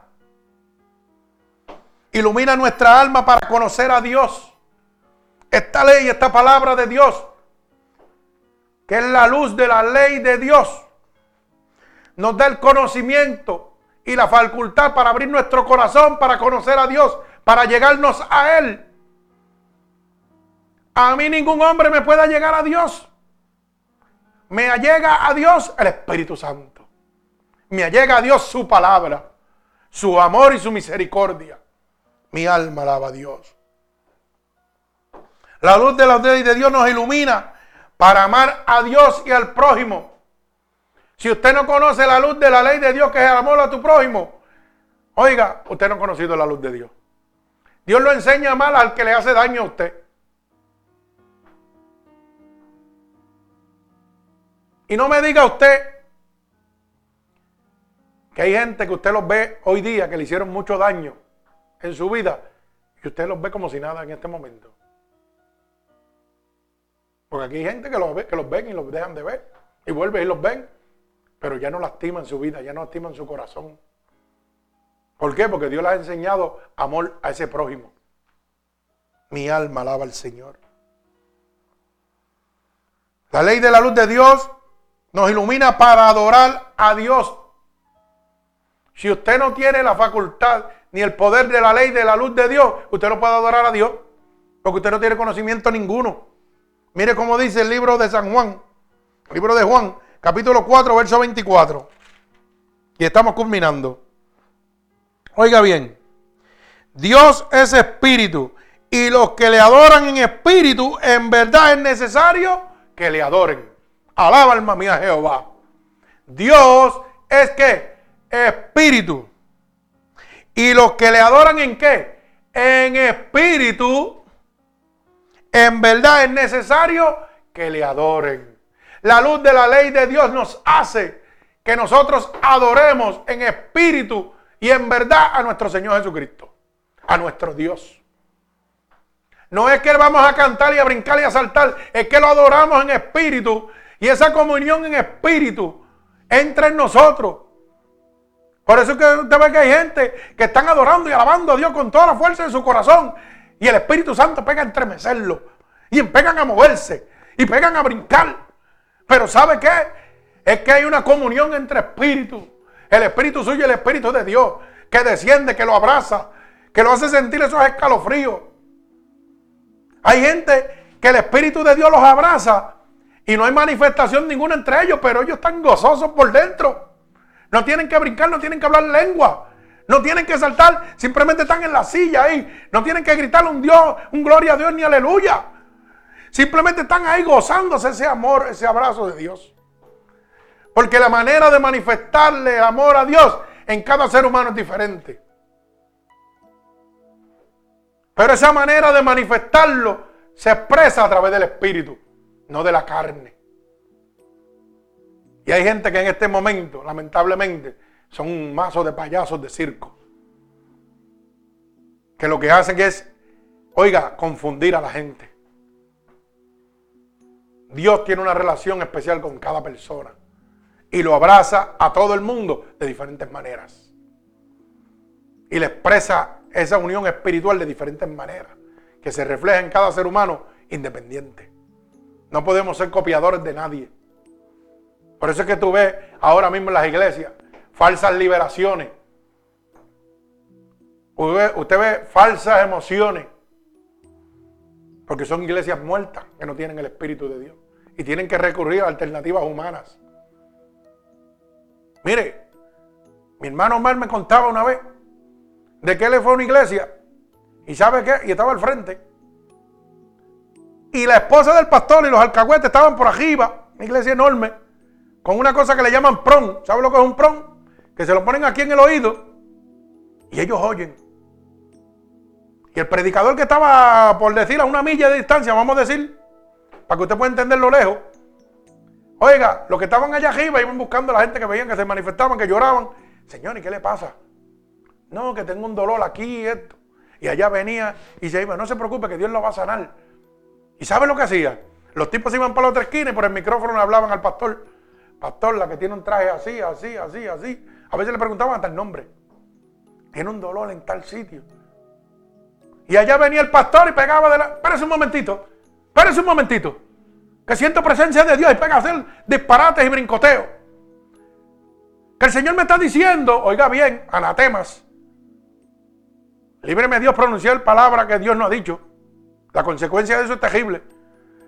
Ilumina nuestra alma para conocer a Dios. Esta ley, esta palabra de Dios, que es la luz de la ley de Dios, nos da el conocimiento y la facultad para abrir nuestro corazón, para conocer a Dios, para llegarnos a Él. A mí ningún hombre me pueda llegar a Dios. Me allega a Dios el Espíritu Santo. Me allega a Dios su palabra, su amor y su misericordia. Mi alma alaba a Dios. La luz de la ley de Dios nos ilumina para amar a Dios y al prójimo. Si usted no conoce la luz de la ley de Dios, que es el amor a tu prójimo, oiga, usted no ha conocido la luz de Dios. Dios lo enseña mal al que le hace daño a usted. Y no me diga usted que hay gente que usted los ve hoy día que le hicieron mucho daño en su vida y usted los ve como si nada en este momento. Porque aquí hay gente que los, ve, que los ven y los dejan de ver. Y vuelven y los ven. Pero ya no lastiman su vida, ya no lastiman su corazón. ¿Por qué? Porque Dios les ha enseñado amor a ese prójimo. Mi alma alaba al Señor. La ley de la luz de Dios nos ilumina para adorar a Dios. Si usted no tiene la facultad ni el poder de la ley de la luz de Dios, usted no puede adorar a Dios, porque usted no tiene conocimiento ninguno. Mire cómo dice el libro de San Juan, libro de Juan, capítulo 4, verso 24. Y estamos culminando. Oiga bien, Dios es espíritu y los que le adoran en espíritu, en verdad es necesario que le adoren. Alaba alma mía Jehová. Dios es que espíritu. Y los que le adoran en qué? En espíritu. En verdad es necesario que le adoren. La luz de la ley de Dios nos hace que nosotros adoremos en espíritu y en verdad a nuestro Señor Jesucristo, a nuestro Dios. No es que vamos a cantar y a brincar y a saltar, es que lo adoramos en espíritu y esa comunión en espíritu entra en nosotros. Por eso es que usted ve que hay gente que están adorando y alabando a Dios con toda la fuerza de su corazón y el Espíritu Santo pega a entremecerlo y pegan a moverse y pegan a brincar. Pero ¿sabe qué? Es que hay una comunión entre espíritus. El espíritu suyo y el espíritu de Dios que desciende, que lo abraza, que lo hace sentir esos escalofríos. Hay gente que el Espíritu de Dios los abraza y no hay manifestación ninguna entre ellos, pero ellos están gozosos por dentro. No tienen que brincar, no tienen que hablar lengua. No tienen que saltar, simplemente están en la silla ahí. No tienen que gritar un Dios, un gloria a Dios ni aleluya. Simplemente están ahí gozándose ese amor, ese abrazo de Dios. Porque la manera de manifestarle amor a Dios en cada ser humano es diferente. Pero esa manera de manifestarlo se expresa a través del Espíritu, no de la carne. Y hay gente que en este momento, lamentablemente, son un mazo de payasos de circo. Que lo que hacen es, oiga, confundir a la gente. Dios tiene una relación especial con cada persona y lo abraza a todo el mundo de diferentes maneras. Y le expresa esa unión espiritual de diferentes maneras, que se refleja en cada ser humano independiente. No podemos ser copiadores de nadie. Por eso es que tú ves ahora mismo en las iglesias falsas liberaciones. Usted ve, falsas emociones. Porque son iglesias muertas que no tienen el Espíritu de Dios. Y tienen que recurrir a alternativas humanas. Mire, mi hermano Omar me contaba una vez de que él fue a una iglesia y sabe qué, y estaba al frente. Y la esposa del pastor y los alcahuetes estaban por arriba, una iglesia enorme, con una cosa que le llaman pron. ¿Sabe lo que es un pron? Que se lo ponen aquí en el oído y ellos oyen. Y el predicador que estaba, por decir, a una milla de distancia, vamos a decir, para que usted pueda entenderlo lejos. Oiga, los que estaban allá arriba iban buscando a la gente que veían que se manifestaban, que lloraban. Señor, ¿y qué le pasa? No, que tengo un dolor aquí y esto. Y allá venía y se iba. No se preocupe que Dios lo va a sanar. ¿Y sabe lo que hacía? Los tipos iban para la otra esquina y por el micrófono le hablaban al pastor. Pastor, la que tiene un traje así, así, así, así. A veces le preguntaban hasta el nombre. Tiene un dolor en tal sitio. Y allá venía el pastor y pegaba de la... Espérese un momentito. Espérese un momentito. Que siento presencia de Dios y pega a hacer disparates y brincoteos. Que el Señor me está diciendo, oiga bien, anatemas. Líbreme Dios pronunciar palabra que Dios no ha dicho. La consecuencia de eso es terrible.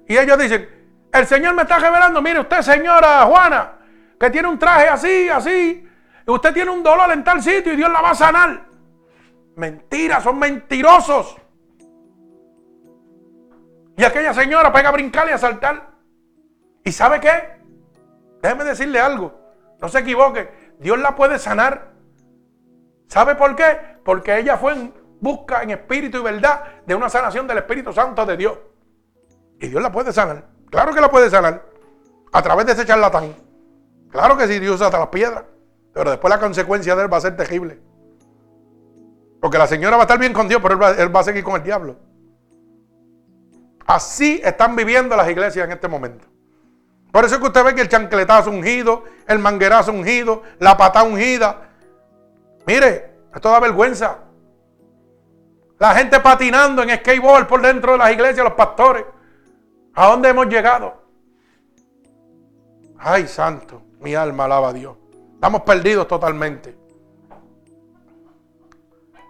Y ellos dicen, el Señor me está revelando, mire usted señora Juana, que tiene un traje así, así, usted tiene un dolor en tal sitio y Dios la va a sanar. Mentira, son mentirosos. Y aquella señora pega a brincar y a saltar. ¿Y sabe qué? Déjeme decirle algo. No se equivoque. Dios la puede sanar. ¿Sabe por qué? Porque ella fue en busca en espíritu y verdad de una sanación del Espíritu Santo de Dios. Y Dios la puede sanar. Claro que la puede sanar. A través de ese charlatán. Claro que sí, Dios usa hasta las piedras. Pero después la consecuencia de él va a ser terrible. Porque la señora va a estar bien con Dios, pero él va, a seguir con el diablo. Así están viviendo las iglesias en este momento. Por eso es que usted ve que el chancletazo ungido, el manguerazo ungido, la pata ungida. Mire, esto da vergüenza. La gente patinando en skateboard por dentro de las iglesias, los pastores. ¿A dónde hemos llegado? Ay, santo, mi alma alaba a Dios. Estamos perdidos totalmente.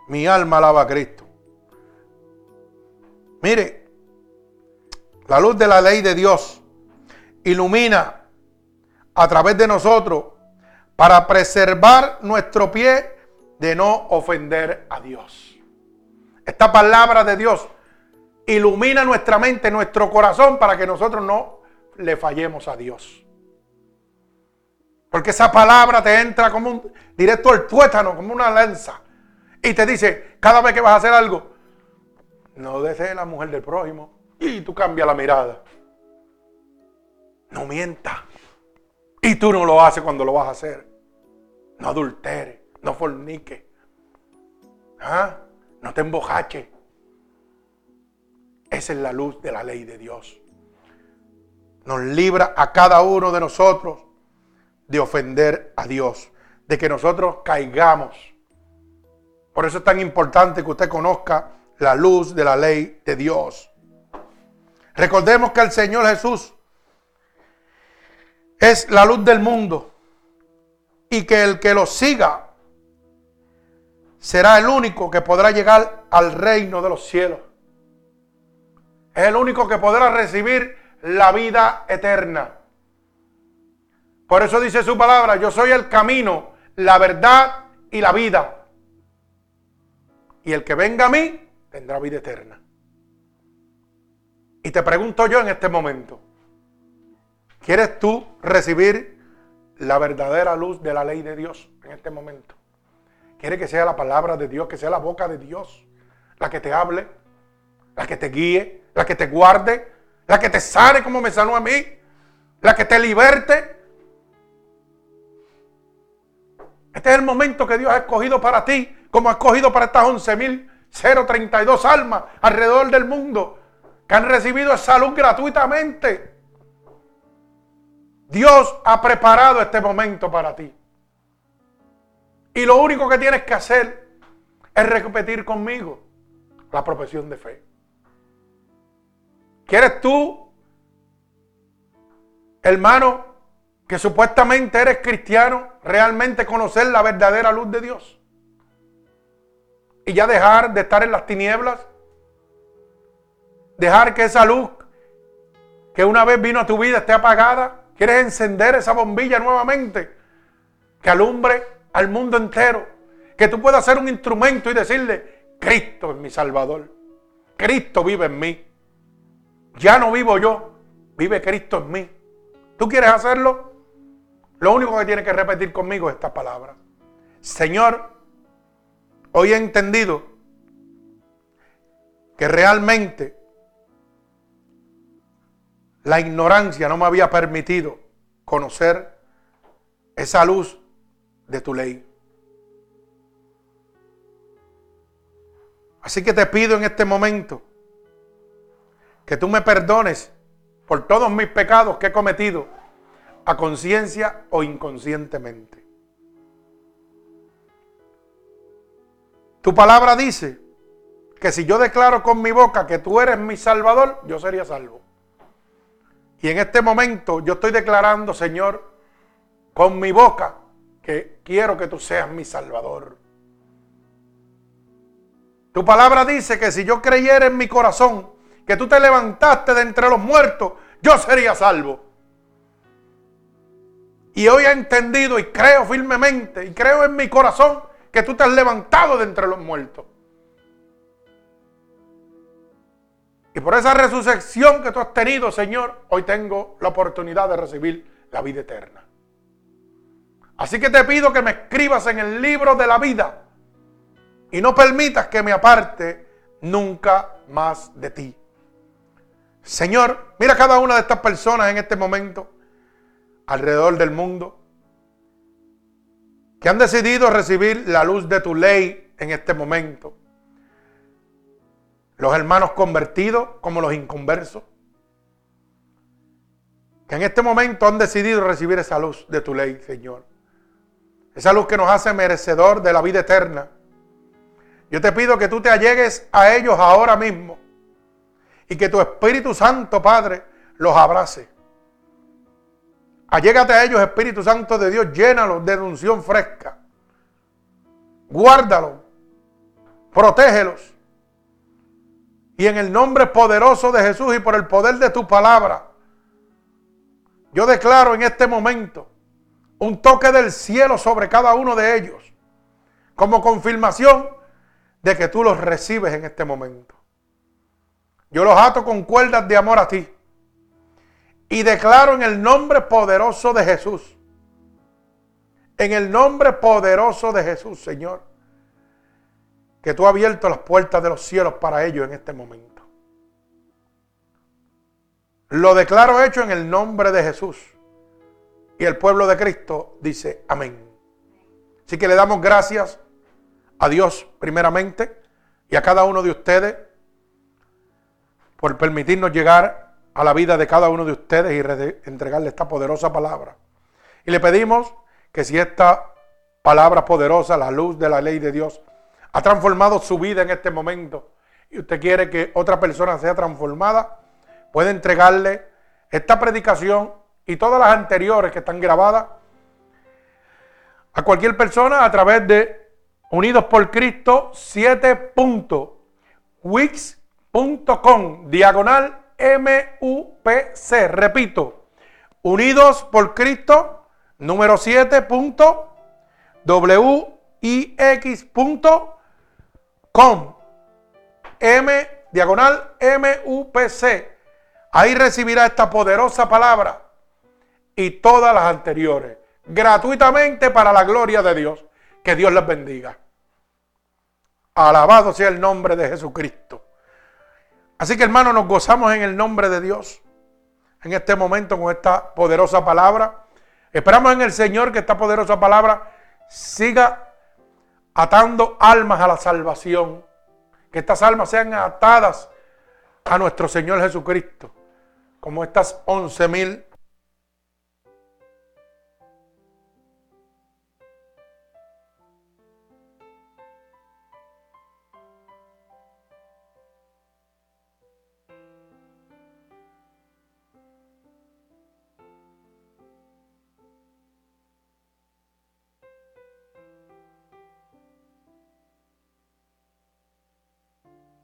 Mi alma alaba a Cristo. Mire, la luz de la ley de Dios ilumina a través de nosotros para preservar nuestro pie de no ofender a Dios. Esta palabra de Dios ilumina nuestra mente, nuestro corazón para que nosotros no le fallemos a Dios. Porque esa palabra te entra como un directo al tuétano, como una lanza. Y te dice, cada vez que vas a hacer algo, no desees la mujer del prójimo. Y tú cambias la mirada. No mienta. Y tú no lo haces cuando lo vas a hacer. No adulteres, no forniques. ¿Ah? No te embojaches. Esa es la luz de la ley de Dios. Nos libra a cada uno de nosotros de ofender a Dios, de que nosotros caigamos. Por eso es tan importante que usted conozca la luz de la ley de Dios. Recordemos que el Señor Jesús es la luz del mundo y que el que lo siga será el único que podrá llegar al reino de los cielos. Es el único que podrá recibir la vida eterna. Por eso dice su palabra, yo soy el camino, la verdad y la vida. Y el que venga a mí tendrá vida eterna. Y te pregunto yo en este momento, ¿quieres tú recibir la verdadera luz de la ley de Dios en este momento? ¿Quieres que sea la palabra de Dios, que sea la boca de Dios, la que te hable, la que te guíe, la que te guarde, la que te sane como me sanó a mí, la que te liberte? Este es el momento que Dios ha escogido para ti, como ha escogido para estas 11 mil 032 almas alrededor del mundo que han recibido salud gratuitamente. Dios ha preparado este momento para ti. Y lo único que tienes que hacer es repetir conmigo la profesión de fe. ¿Quieres tú, hermano, que supuestamente eres cristiano, realmente conocer la verdadera luz de Dios? y ya dejar de estar en las tinieblas. Dejar que esa luz que una vez vino a tu vida esté apagada. ¿Quieres encender esa bombilla nuevamente? Que alumbre al mundo entero. Que tú puedas ser un instrumento y decirle, Cristo es mi Salvador. Cristo vive en mí. Ya no vivo yo, vive Cristo en mí. ¿Tú quieres hacerlo? Lo único que tienes que repetir conmigo es esta palabra. Señor, Hoy he entendido que realmente la ignorancia no me había permitido conocer esa luz de tu ley. Así que te pido en este momento que tú me perdones por todos mis pecados que he cometido a conciencia o inconscientemente. Tu palabra dice que si yo declaro con mi boca que tú eres mi salvador, yo sería salvo. Y en este momento yo estoy declarando, Señor, con mi boca, que quiero que tú seas mi salvador. Tu palabra dice que si yo creyera en mi corazón que tú te levantaste de entre los muertos, yo sería salvo. Y hoy he entendido y creo firmemente y creo en mi corazón que tú te has levantado de entre los muertos. Y por esa resurrección que tú has tenido, Señor, hoy tengo la oportunidad de recibir la vida eterna. Así que te pido que me escribas en el libro de la vida y no permitas que me aparte nunca más de ti. Señor, mira cada una de estas personas en este momento alrededor del mundo que han decidido recibir la luz de tu ley en este momento. los hermanos convertidos como los inconversos, que en este momento han decidido recibir esa luz de tu ley, Señor. Esa luz que nos hace merecedor de la vida eterna. Yo te pido que tú te allegues a ellos ahora mismo y que tu Espíritu Santo, Padre, los abrace. Allégate a ellos, Espíritu Santo de Dios, llénalos de unción fresca. Guárdalos, protégelos. Y en el nombre poderoso de Jesús y por el poder de tu palabra, yo declaro en este momento un toque del cielo sobre cada uno de ellos, como confirmación de que tú los recibes en este momento. Yo los ato con cuerdas de amor a ti y declaro en el nombre poderoso de Jesús, en el nombre poderoso de Jesús, Señor, que tú has abierto las puertas de los cielos para ellos en este momento. Lo declaro hecho en el nombre de Jesús. Y el pueblo de Cristo dice amén. Así que le damos gracias a Dios primeramente y a cada uno de ustedes por permitirnos llegar a la vida de cada uno de ustedes y entregarle esta poderosa palabra. Y le pedimos que si esta palabra poderosa, la luz de la ley de Dios, ha transformado su vida en este momento y usted quiere que otra persona sea transformada, puede entregarle esta predicación y todas las anteriores que están grabadas a cualquier persona a través de Unidos por Cristo 7.wix.com diagonal MUPC. Repito, Unidos por Cristo número 7.wix.com M diagonal MUPC Ahí recibirá esta poderosa palabra y todas las anteriores, gratuitamente para la gloria de Dios. Que Dios les bendiga. Alabado sea el nombre de Jesucristo. Así que hermanos, nos gozamos en el nombre de Dios en este momento con esta poderosa palabra. Esperamos en el Señor que esta poderosa palabra siga atando almas a la salvación. Que estas almas sean atadas a nuestro Señor Jesucristo como estas once mil